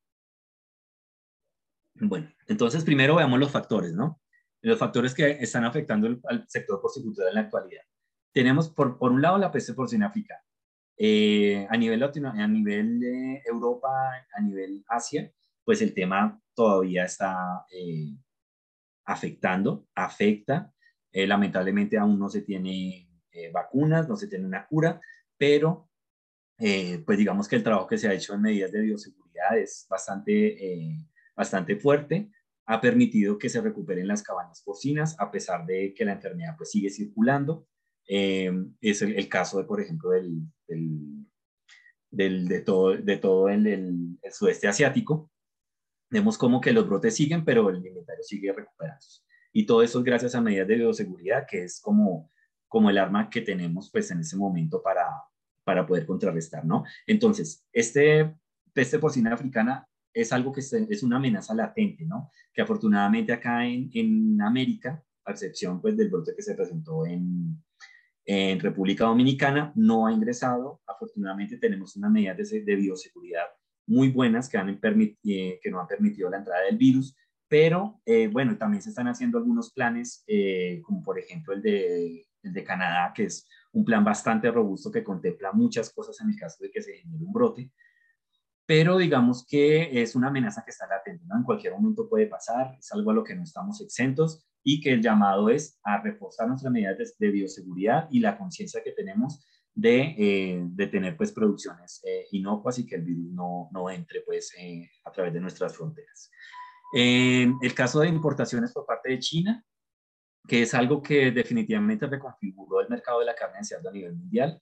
Bueno, entonces primero veamos los factores, ¿no? los factores que están afectando al sector porcicultura en la actualidad. Tenemos, por, por un lado, la peste porcina africana. Eh, a nivel latino, a nivel de Europa, a nivel Asia, pues el tema todavía está eh, afectando, afecta. Eh, lamentablemente aún no se tiene vacunas, no se tiene una cura, pero pues digamos que el trabajo que se ha hecho en medidas de bioseguridad es bastante, bastante fuerte ha permitido que se recuperen las cabañas porcinas a pesar de que la enfermedad pues sigue circulando. Eh, es el, caso de, por ejemplo, del, del, de todo, de todo el, el, sudeste asiático. Vemos como que los brotes siguen, pero el inventario sigue recuperándose. Y todo eso es gracias a medidas de bioseguridad, que es como, como el arma que tenemos pues en ese momento para, para poder contrarrestar, ¿no? Entonces, este peste porcina africana es algo que es una amenaza latente, ¿no? Que afortunadamente acá en, en América, a excepción pues del brote que se presentó en, en República Dominicana, no ha ingresado. Afortunadamente tenemos unas medidas de, de bioseguridad muy buenas que, han eh, que no han permitido la entrada del virus, pero eh, bueno, también se están haciendo algunos planes, eh, como por ejemplo el de, el de Canadá, que es un plan bastante robusto que contempla muchas cosas en el caso de que se genere un brote pero digamos que es una amenaza que está latente, ¿no? En cualquier momento puede pasar, es algo a lo que no estamos exentos y que el llamado es a reforzar nuestras medidas de, bioseguridad y la conciencia que tenemos de, eh, de, tener pues producciones eh, inocuas y que el virus no, no entre pues eh, a través de nuestras fronteras. En el caso de importaciones por parte de China, que es algo que definitivamente reconfiguró el mercado de la carne de cerdo a nivel mundial,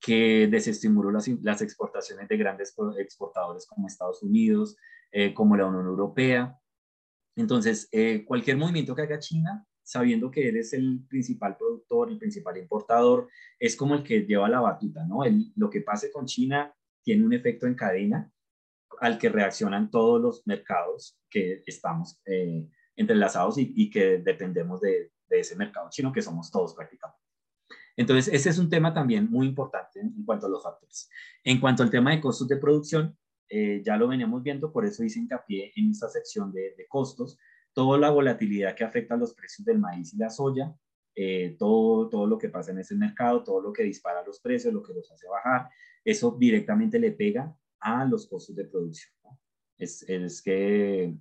que desestimuló las, las exportaciones de grandes exportadores como Estados Unidos, eh, como la Unión Europea. Entonces, eh, cualquier movimiento que haga China, sabiendo que eres el principal productor, el principal importador, es como el que lleva la batuta, ¿no? Lo que pase con China tiene un efecto en cadena al que reaccionan todos los mercados que estamos eh, entrelazados y, y, que dependemos de, de ese mercado chino, que somos todos prácticamente. Entonces, ese es un tema también muy importante en cuanto a los factores. En cuanto al tema de costos de producción, eh, ya lo veníamos viendo, por eso hice hincapié en esta sección de, costos, toda la volatilidad que afecta a los precios del maíz y la soya, eh, todo, todo lo que pasa en ese mercado, todo lo que dispara los precios, lo que los hace bajar, eso directamente le pega a los costos de producción. Es, es, que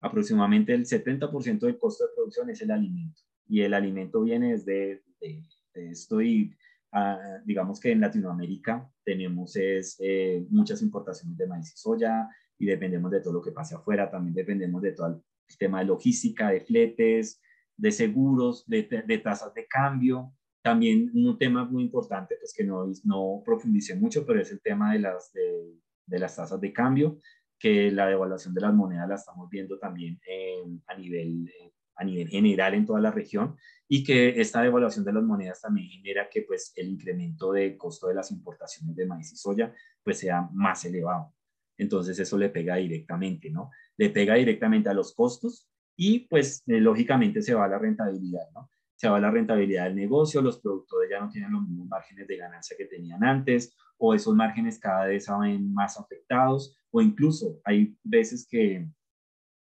aproximadamente el 70% del costo de producción es el alimento y el alimento viene desde de, esto y ah, digamos que en Latinoamérica tenemos es, eh, muchas importaciones de maíz y soya y dependemos de todo lo que pase afuera, también dependemos de todo el tema de logística, de fletes, de seguros, de, de tasas de cambio. También un tema muy importante, pues que no, no profundicé mucho, pero es el tema de las, de, de las tasas de cambio, que la devaluación de las monedas la estamos viendo también a nivel eh, a nivel general en toda la región y que esta devaluación de las monedas también genera que pues el incremento de costo de las importaciones de maíz y soya pues sea más elevado. Entonces eso le pega directamente, ¿no? Le pega directamente a los costos y pues eh, lógicamente se va a la rentabilidad, ¿no? Se va a la rentabilidad del negocio, los productores ya no tienen los mismos márgenes de ganancia que tenían antes o esos márgenes cada vez se ven más afectados o incluso hay veces que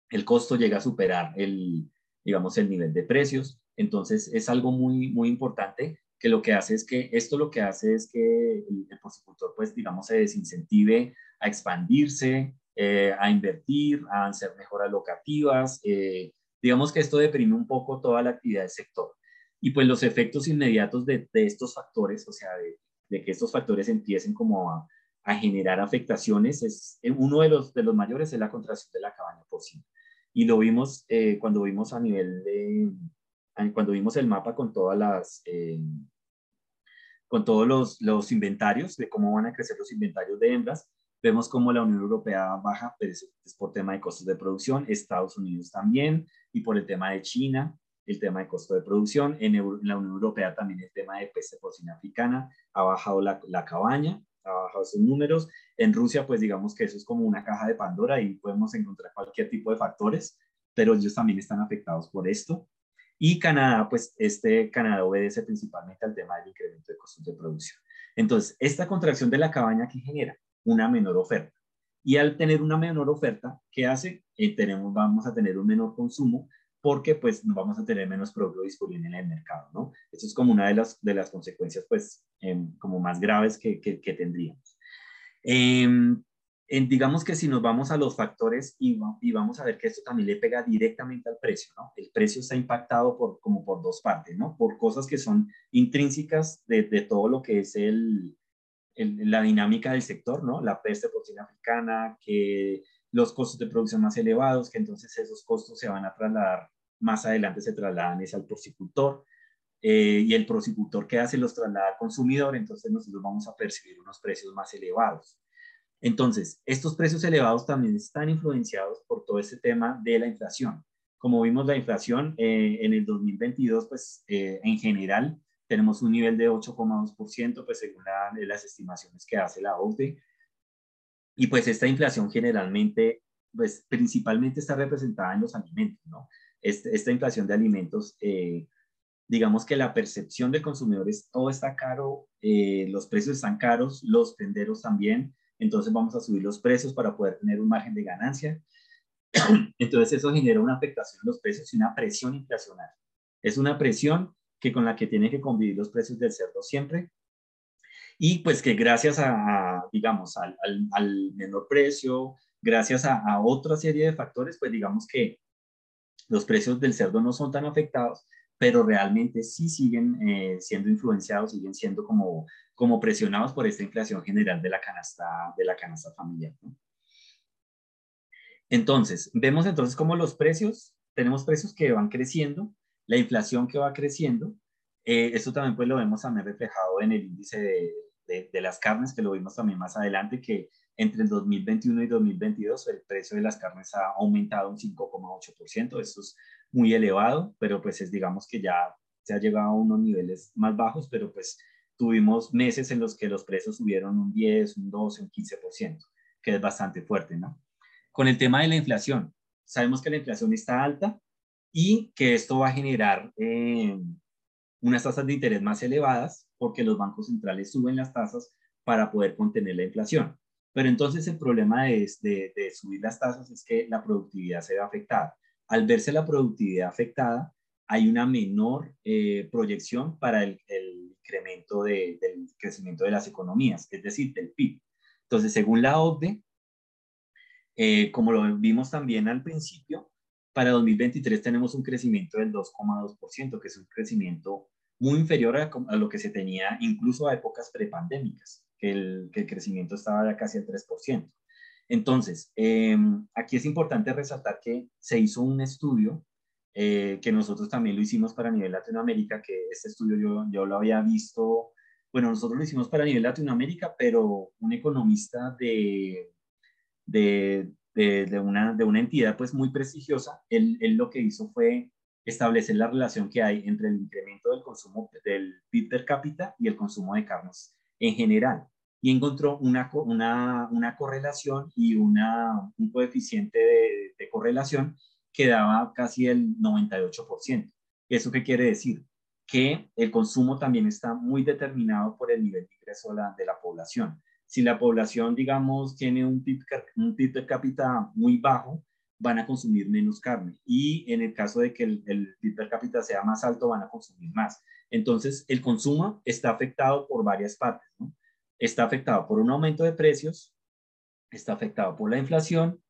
el costo llega a superar el, digamos, el nivel de precios. Entonces, es algo muy, muy importante que lo que hace es que esto lo que hace es que el, porcicultor, pues, digamos, se desincentive a expandirse, eh, a invertir, a hacer mejoras locativas. Eh, digamos que esto deprime un poco toda la actividad del sector. Y pues los efectos inmediatos de, de estos factores, o sea, de, de, que estos factores empiecen como a, a generar afectaciones, es, uno de los, de los mayores es la contracción de la cabaña porcina y lo vimos eh, cuando vimos a nivel de, cuando vimos el mapa con todas las, eh, con todos los, los, inventarios, de cómo van a crecer los inventarios de hembras, vemos cómo la Unión Europea baja, pero es, por tema de costos de producción, Estados Unidos también, y por el tema de China, el tema de costo de producción, en, la Unión Europea también el tema de peste porcina africana, ha bajado la, la cabaña, ha bajado sus números. En Rusia, pues digamos que eso es como una caja de Pandora y podemos encontrar cualquier tipo de factores, pero ellos también están afectados por esto. Y Canadá, pues este Canadá obedece principalmente al tema del incremento de costos de producción. Entonces, esta contracción de la cabaña que genera una menor oferta. Y al tener una menor oferta, ¿qué hace? Eh, tenemos, vamos a tener un menor consumo porque pues vamos a tener menos producto disponible en el mercado, ¿no? Eso es como una de las, de las consecuencias pues em, como más graves que, que, tendríamos. Em, digamos que si nos vamos a los factores y, y, vamos a ver que esto también le pega directamente al precio, ¿no? El precio está impactado por, como por dos partes, ¿no? Por cosas que son intrínsecas de, de todo lo que es el, el, la dinámica del sector, ¿no? La peste porcina africana, que los costos de producción más elevados, que entonces esos costos se van a trasladar, más adelante se trasladan es al porcicultor, eh, y el porcicultor que hace los traslada al consumidor, entonces nosotros vamos a percibir unos precios más elevados. Entonces, estos precios elevados también están influenciados por todo este tema de la inflación. Como vimos, la inflación eh, en el 2022, pues eh, en general tenemos un nivel de 8,2%, pues según las estimaciones que hace la OCDE, y pues esta inflación generalmente, pues principalmente está representada en los alimentos, ¿no? Este, esta inflación de alimentos, eh, digamos que la percepción de consumidores, todo está caro, eh, los precios están caros, los tenderos también, entonces vamos a subir los precios para poder tener un margen de ganancia. <coughs> Entonces eso genera una afectación en los precios y una presión inflacionaria. Es una presión que con la que tienen que convivir los precios del cerdo siempre y pues que gracias a, digamos, al, menor precio, gracias a, a, otra serie de factores, pues digamos que los precios del cerdo no son tan afectados, pero realmente sí siguen eh, siendo influenciados, siguen siendo como, como presionados por esta inflación general de la canasta, de la canasta familiar. Entonces, vemos entonces cómo los precios, tenemos precios que van creciendo, la inflación que va creciendo, eh, esto también pues lo vemos también reflejado en el índice de, de, las carnes, que lo vimos también más adelante, que entre el 2021 y 2022 el precio de las carnes ha aumentado un 5,8%. Eso es muy elevado, pero pues es digamos que ya se ha llegado a unos niveles más bajos, pero pues tuvimos meses en los que los precios subieron un 10, un 12, un 15%, que es bastante fuerte, ¿no? Con el tema de la inflación, sabemos que la inflación está alta y que esto va a generar eh, unas tasas de interés más elevadas porque los bancos centrales suben las tasas para poder contener la inflación. Pero entonces el problema es de, subir las tasas es que la productividad se ve afectada. Al verse la productividad afectada, hay una menor eh, proyección para el, incremento del crecimiento de las economías, es decir, del PIB. Entonces, según la OCDE, eh, como lo vimos también al principio, para 2023 tenemos un crecimiento del 2,2%, que es un crecimiento muy inferior a, lo que se tenía incluso a épocas prepandémicas, que el, que el crecimiento estaba ya casi al 3%. Entonces, em, aquí es importante resaltar que se hizo un estudio eh, que nosotros también lo hicimos para nivel Latinoamérica, que este estudio yo, yo lo había visto, bueno, nosotros lo hicimos para nivel Latinoamérica, pero un economista de, de, de, una, de una entidad pues muy prestigiosa, él, él, lo que hizo fue establecer la relación que hay entre el incremento del consumo del PIB per cápita y el consumo de carnes en general. Y encontró una, una, una correlación y un coeficiente de, de, correlación que daba casi el 98%. ¿Eso qué quiere decir? Que el consumo también está muy determinado por el nivel de ingreso de la población si la población, digamos, tiene un PIB, un PIB per cápita muy bajo, van a consumir menos carne. Y en el caso de que el, el PIB per cápita sea más alto, van a consumir más. Entonces, el consumo está afectado por varias partes. ¿no? Está afectado por un aumento de precios, está afectado por la inflación,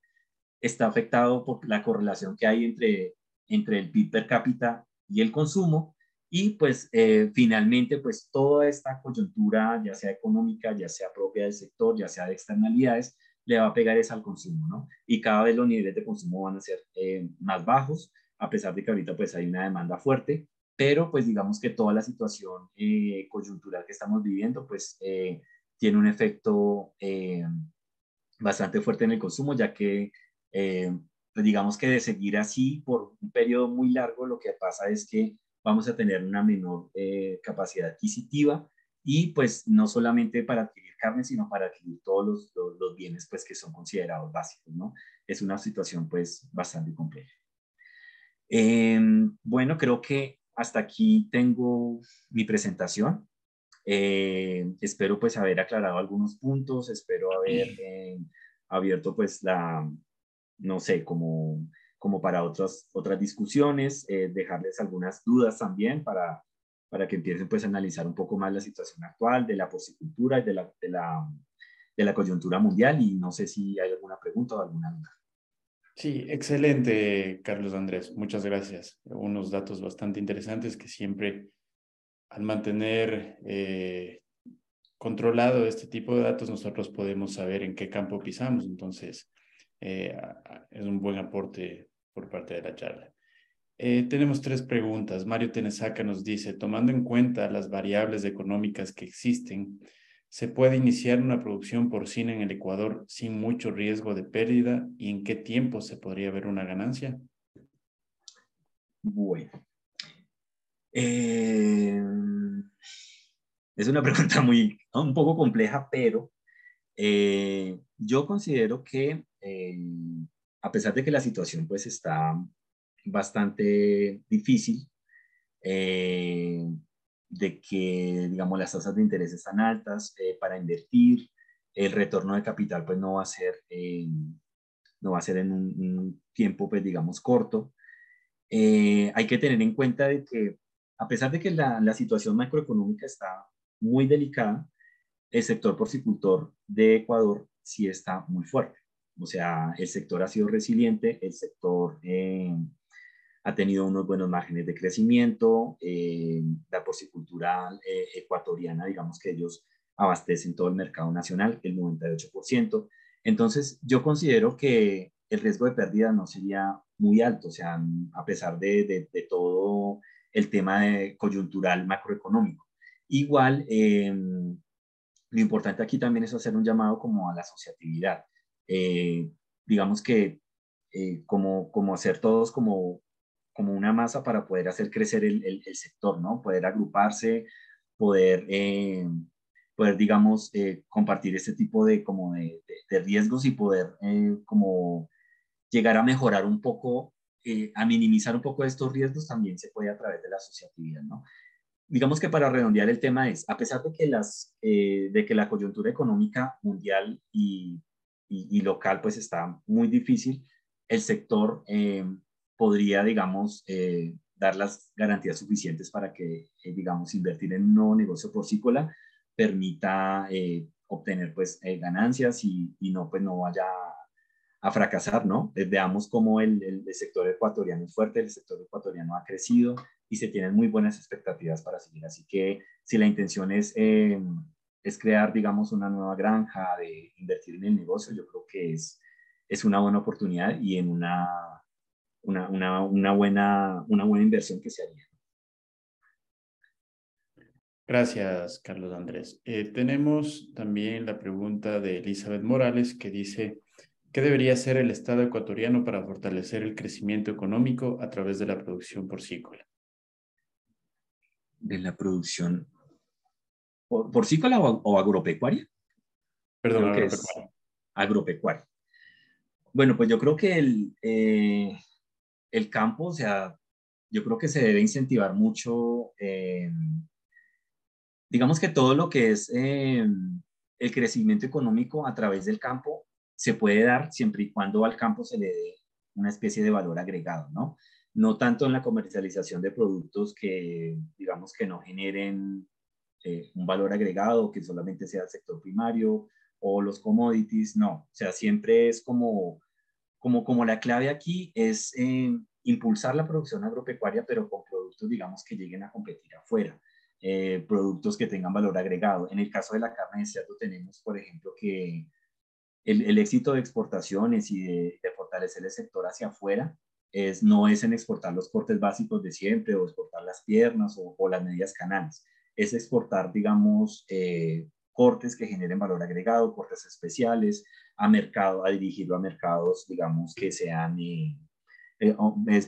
está afectado por la correlación que hay entre, entre el PIB per cápita y el consumo, y pues eh, finalmente, pues toda esta coyuntura, ya sea económica, ya sea propia del sector, ya sea de externalidades, le va a pegar es al consumo, ¿no? Y cada vez los niveles de consumo van a ser eh, más bajos, a pesar de que ahorita pues hay una demanda fuerte, pero pues digamos que toda la situación eh, coyuntural que estamos viviendo pues tiene un efecto bastante fuerte en el consumo, ya que pues digamos que de seguir así por un periodo muy largo, lo que pasa es que vamos a tener una menor eh, capacidad adquisitiva y pues no solamente para adquirir carne, sino para adquirir todos los, los, bienes pues que son considerados básicos, ¿no? Es una situación pues bastante compleja. Em, bueno, creo que hasta aquí tengo mi presentación. Eh, espero pues haber aclarado algunos puntos, espero haber eh, abierto pues la, no sé, como como para otras, otras discusiones, eh, dejarles algunas dudas también para, para que empiecen pues a analizar un poco más la situación actual de la porcicultura y de la, de la, de la coyuntura mundial y no sé si hay alguna pregunta o alguna duda. Sí, excelente, Carlos Andrés. Muchas gracias. Unos datos bastante interesantes que siempre al mantener eh, controlado este tipo de datos nosotros podemos saber en qué campo pisamos. Entonces, eh, es un buen aporte por parte de la charla. Eh, tenemos tres preguntas. Mario Tenesaca nos dice, tomando en cuenta las variables económicas que existen, ¿se puede iniciar una producción porcina en el Ecuador sin mucho riesgo de pérdida y en qué tiempo se podría ver una ganancia? Bueno. Eh, es una <laughs> pregunta muy, un poco compleja, pero eh, yo considero que a pesar de que la situación pues está bastante difícil, eh, de que, digamos, las tasas de interés están altas eh, para invertir, el retorno de capital pues no va a ser, eh, no va a ser en un, tiempo pues digamos corto. hay que tener en cuenta de que a pesar de que la situación macroeconómica está muy delicada, el sector porcicultor de Ecuador sí está muy fuerte. O sea, el sector ha sido resiliente, el sector eh, ha tenido unos buenos márgenes de crecimiento, eh, la porcicultura eh, ecuatoriana, digamos que ellos abastecen todo el mercado nacional, el 98%. Entonces, yo considero que el riesgo de pérdida no sería muy alto, o sea, a pesar de, de, todo el tema de coyuntural macroeconómico. Igual, lo importante aquí también es hacer un llamado como a la asociatividad. Eh, digamos que eh, como, como hacer todos como, como una masa para poder hacer crecer el, el, sector, ¿no? Poder agruparse, poder, eh, poder digamos, compartir este tipo de, como de, de, riesgos y poder como llegar a mejorar un poco, a minimizar un poco estos riesgos también se puede a través de la asociatividad, ¿no? digamos que para redondear el tema es, a pesar de que, las, de que la coyuntura económica mundial y y, local pues está muy difícil, el sector eh, podría, digamos, eh, dar las garantías suficientes para que, eh, digamos, invertir en un nuevo negocio porcícola permita obtener pues ganancias y, y, no pues no vaya a, fracasar, ¿no? veamos cómo el, el, el, sector ecuatoriano es fuerte, el sector ecuatoriano ha crecido y se tienen muy buenas expectativas para seguir. Así que si la intención es es crear, digamos, una nueva granja, de invertir en el negocio, yo creo que es, es una buena oportunidad y en una, una, una, una buena, una buena inversión que se haría. Gracias, Carlos Andrés. Eh, tenemos también la pregunta de Elizabeth Morales que dice, ¿qué debería hacer el Estado ecuatoriano para fortalecer el crecimiento económico a través de la producción porcícola? De la producción ¿Porcícola o, o agropecuaria? Perdón, agropecuaria. agropecuaria. Bueno, pues yo creo que el, eh, el campo, o sea, yo creo que se debe incentivar mucho, eh, digamos que todo lo que es eh, el crecimiento económico a través del campo se puede dar siempre y cuando al campo se le dé una especie de valor agregado, ¿no? No tanto en la comercialización de productos que, digamos, que no generen eh, un valor agregado que solamente sea el sector primario o los commodities, no, o sea, siempre es como, como, como la clave aquí es eh, impulsar la producción agropecuaria, pero con productos, digamos, que lleguen a competir afuera, eh, productos que tengan valor agregado. En el caso de la carne de cerdo tenemos, por ejemplo, que el, el éxito de exportaciones y de, fortalecer el sector hacia afuera es, no es en exportar los cortes básicos de siempre o exportar las piernas o, o las medias canales, es exportar, digamos, eh, cortes que generen valor agregado, cortes especiales, a mercado, a dirigirlo a mercados, digamos, que sean eh, eh,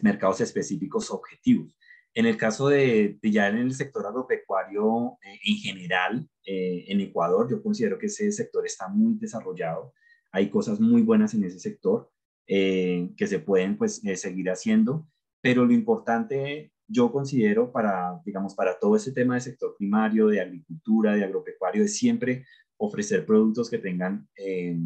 mercados específicos objetivos. En el caso de, ya en el sector agropecuario en general, en Ecuador, yo considero que ese sector está muy desarrollado. Hay cosas muy buenas en ese sector que se pueden pues seguir haciendo, pero lo importante yo considero para, digamos, para todo ese tema de sector primario, de agricultura, de agropecuario, es siempre ofrecer productos que tengan eh,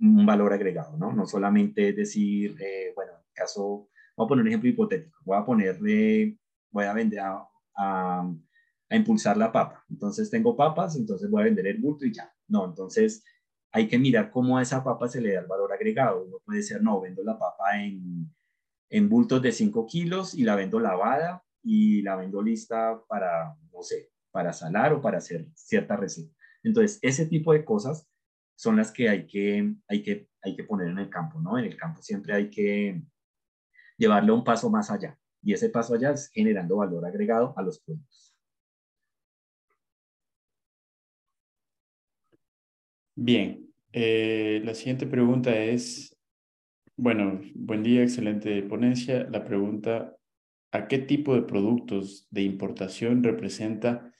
un valor agregado, ¿no? No solamente decir, eh, bueno, caso, voy a poner un ejemplo hipotético, voy a ponerle, voy a vender a, a, impulsar la papa. Entonces tengo papas, entonces voy a vender el bulto y ya. No, entonces hay que mirar cómo a esa papa se le da el valor agregado. Uno puede ser, no, vendo la papa en, en bultos de 5 kilos y la vendo lavada y la vendo lista para, no sé, para salar o para hacer cierta receta. Entonces, ese tipo de cosas son las que hay que, hay que, hay que poner en el campo, ¿no? En el campo siempre hay que llevarle un paso más allá. Y ese paso allá es generando valor agregado a los productos. Bien, eh, la siguiente pregunta es, bueno, buen día, excelente ponencia. La pregunta, ¿a qué tipo de productos de importación representa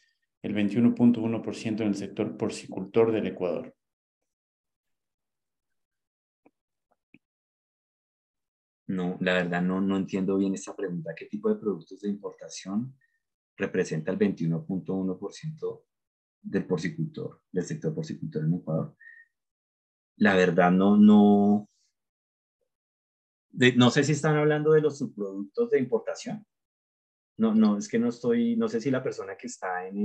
el 21.1% en el sector porcicultor del Ecuador? No, la verdad no, no entiendo bien esta pregunta. ¿Qué tipo de productos de importación representa el 21.1% del porcicultor, del sector porcicultor en Ecuador? La verdad no, no, no sé si están hablando de los subproductos de importación. No, no, es que no estoy, no sé si la persona que está en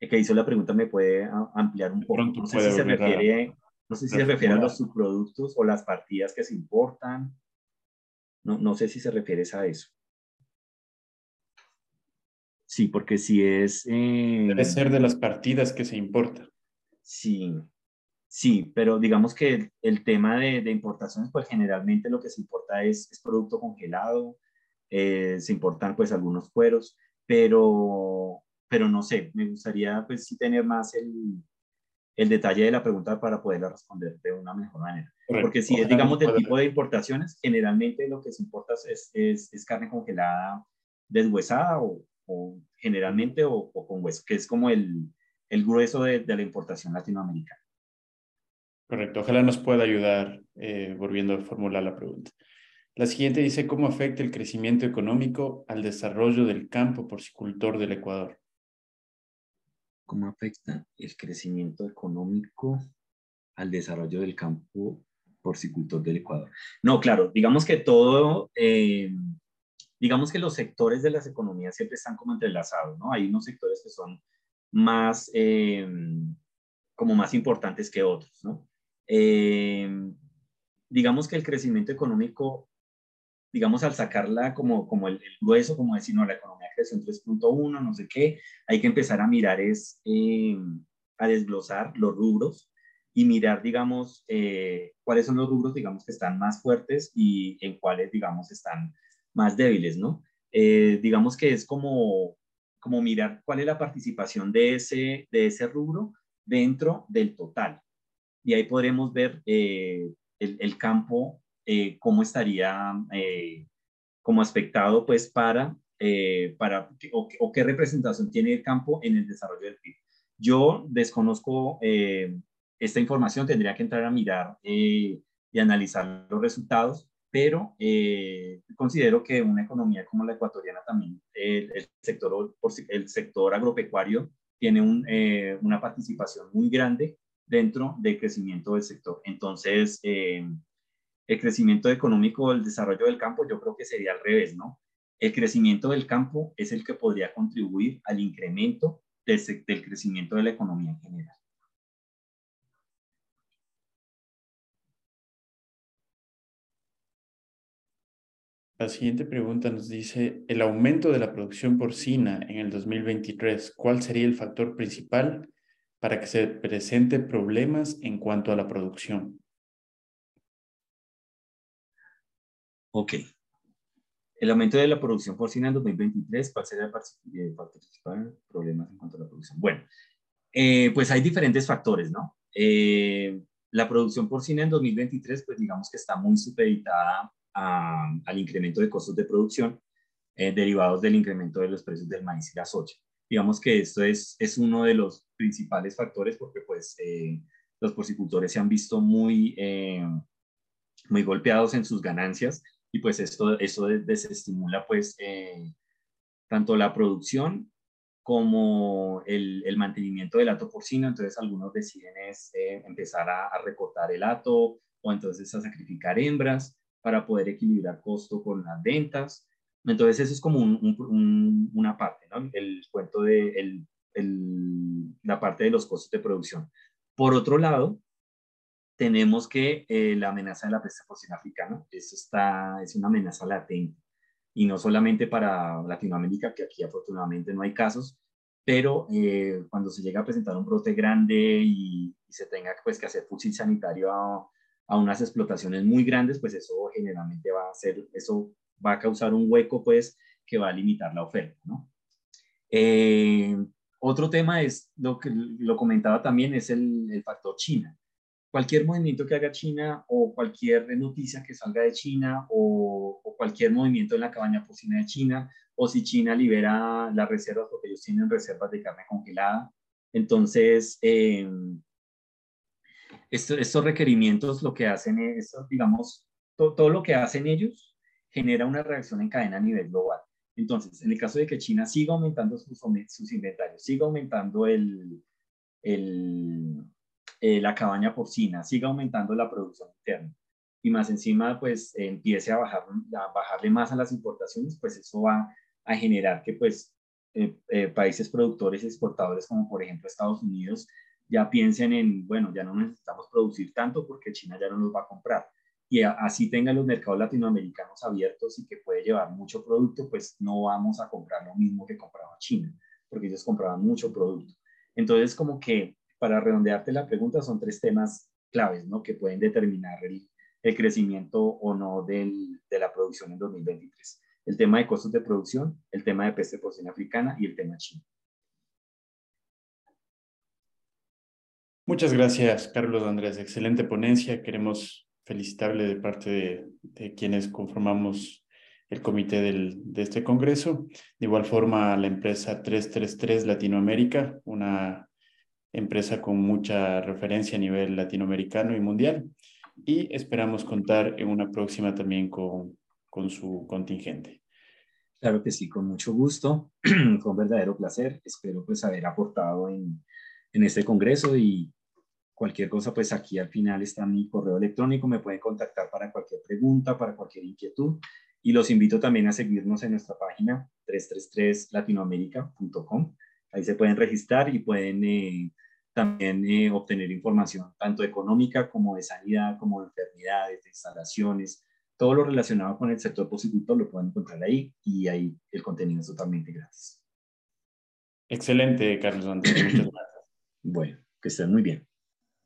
el, que hizo la pregunta me puede ampliar un poco. No sé si se refiere, no sé si se refiere a los subproductos o las partidas que se importan no, no sé si se refiere a eso. Sí, porque si es... Eh, Debe ser de las partidas que se importa. Sí, sí, pero digamos que el, tema de, de, importaciones, pues generalmente lo que se importa es, es producto congelado, eh, se importan pues algunos cueros, pero, pero no sé, me gustaría pues sí tener más el, el detalle de la pregunta para poderla responder de una mejor manera. Porque si es, digamos, del tipo de importaciones, generalmente lo que se importa es, es, es carne congelada deshuesada o, o generalmente o, con hueso, que es como el, el grueso de, de, la importación latinoamericana. Correcto, ojalá nos pueda ayudar eh, volviendo a formular la pregunta. La siguiente dice, ¿cómo afecta el crecimiento económico al desarrollo del campo porcicultor del Ecuador? cómo afecta el crecimiento económico al desarrollo del campo porcicultor del Ecuador. No, claro, digamos que todo, eh, digamos que los sectores de las economías siempre están como entrelazados, ¿no? Hay unos sectores que son más, eh, como más importantes que otros, ¿no? Eh, digamos que el crecimiento económico digamos, al sacarla como, como el, grueso, como decir, no, la economía creció en 3.1, no sé qué, hay que empezar a mirar es, eh, a desglosar los rubros y mirar, digamos, eh, cuáles son los rubros, digamos, que están más fuertes y en cuáles, digamos, están más débiles, ¿no? Eh, digamos que es como, como mirar cuál es la participación de ese, de ese rubro dentro del total. Y ahí podremos ver el, el campo eh, cómo estaría eh, como aspectado pues para, eh, para o, qué representación tiene el campo en el desarrollo del PIB. Yo desconozco esta información, tendría que entrar a mirar y analizar los resultados, pero considero que una economía como la ecuatoriana también, el, sector, el sector agropecuario tiene un, una participación muy grande dentro del crecimiento del sector. Entonces, el crecimiento económico, el desarrollo del campo, yo creo que sería al revés, ¿no? El crecimiento del campo es el que podría contribuir al incremento del, del crecimiento de la economía en general. La siguiente pregunta nos dice, el aumento de la producción porcina en el 2023, ¿cuál sería el factor principal para que se presente problemas en cuanto a la producción? Ok. El aumento de la producción porcina en 2023, ¿cuál sería el principal problema en cuanto a la producción? Bueno, eh, pues hay diferentes factores, ¿no? Eh, la producción porcina en 2023, pues digamos que está muy supeditada al incremento de costos de producción eh, derivados del incremento de los precios del maíz y la soja. Digamos que esto es, es uno de los principales factores porque pues los porcicultores se han visto muy, muy golpeados en sus ganancias y pues esto, eso desestimula pues eh, tanto la producción como el, el, mantenimiento del hato porcino, entonces algunos deciden es, eh, empezar a, recortar el hato o entonces a sacrificar hembras para poder equilibrar costo con las ventas. Entonces, eso es como una parte, ¿no? El cuento de la parte de los costos de producción. Por otro lado, tenemos que eh, la amenaza de la peste porcina africana, eso está, es una amenaza latente, y no solamente para Latinoamérica, que aquí afortunadamente no hay casos, pero eh, cuando se llega a presentar un brote grande y, se tenga pues, que hacer fusil sanitario a, a, unas explotaciones muy grandes, pues eso generalmente va a ser, eso va a causar un hueco pues que va a limitar la oferta. Eh, otro tema es, lo que lo comentaba también, es el, el factor China cualquier movimiento que haga China o cualquier noticia que salga de China o, cualquier movimiento en la cabaña porcina de China o si China libera las reservas porque ellos tienen reservas de carne congelada. Entonces, em, estos requerimientos lo que hacen es, digamos, todo lo que hacen ellos genera una reacción en cadena a nivel global. Entonces, en el caso de que China siga aumentando sus, inventarios, siga aumentando el, el, eh, la cabaña porcina, siga aumentando la producción interna y más encima pues empiece a, bajar, a bajarle más a las importaciones, pues eso va a generar que pues eh, eh, países productores y exportadores como por ejemplo Estados Unidos ya piensen en, bueno, ya no necesitamos producir tanto porque China ya no nos va a comprar. Y así tengan los mercados latinoamericanos abiertos y que puede llevar mucho producto, pues no vamos a comprar lo mismo que compraba China, porque ellos compraban mucho producto. Entonces, como que para redondearte la pregunta, son tres temas claves, ¿no? Que pueden determinar el, crecimiento o no del, de la producción en 2023. El tema de costos de producción, el tema de peste porcina africana y el tema chino. Muchas gracias, Carlos Andrés. Excelente ponencia. Queremos felicitarle de parte de, quienes conformamos el comité del, de este congreso. De igual forma, la empresa 333 Latinoamérica, una empresa con mucha referencia a nivel latinoamericano y mundial. Y esperamos contar en una próxima también con, con su contingente. Claro que sí, con mucho gusto, <clears throat> con verdadero placer. Espero pues haber aportado en, en este congreso y cualquier cosa pues aquí al final está mi correo electrónico, me pueden contactar para cualquier pregunta, para cualquier inquietud y los invito también a seguirnos en nuestra página 333latinoamerica.com Ahí se pueden registrar y pueden eh, también eh, obtener información tanto económica como de sanidad, como de enfermedades, de instalaciones, todo lo relacionado con el sector posicultor lo pueden encontrar ahí y ahí el contenido es totalmente gratis. Excelente, Carlos Andrés. Muchas <clears throat> gracias. Bueno, que estén muy bien.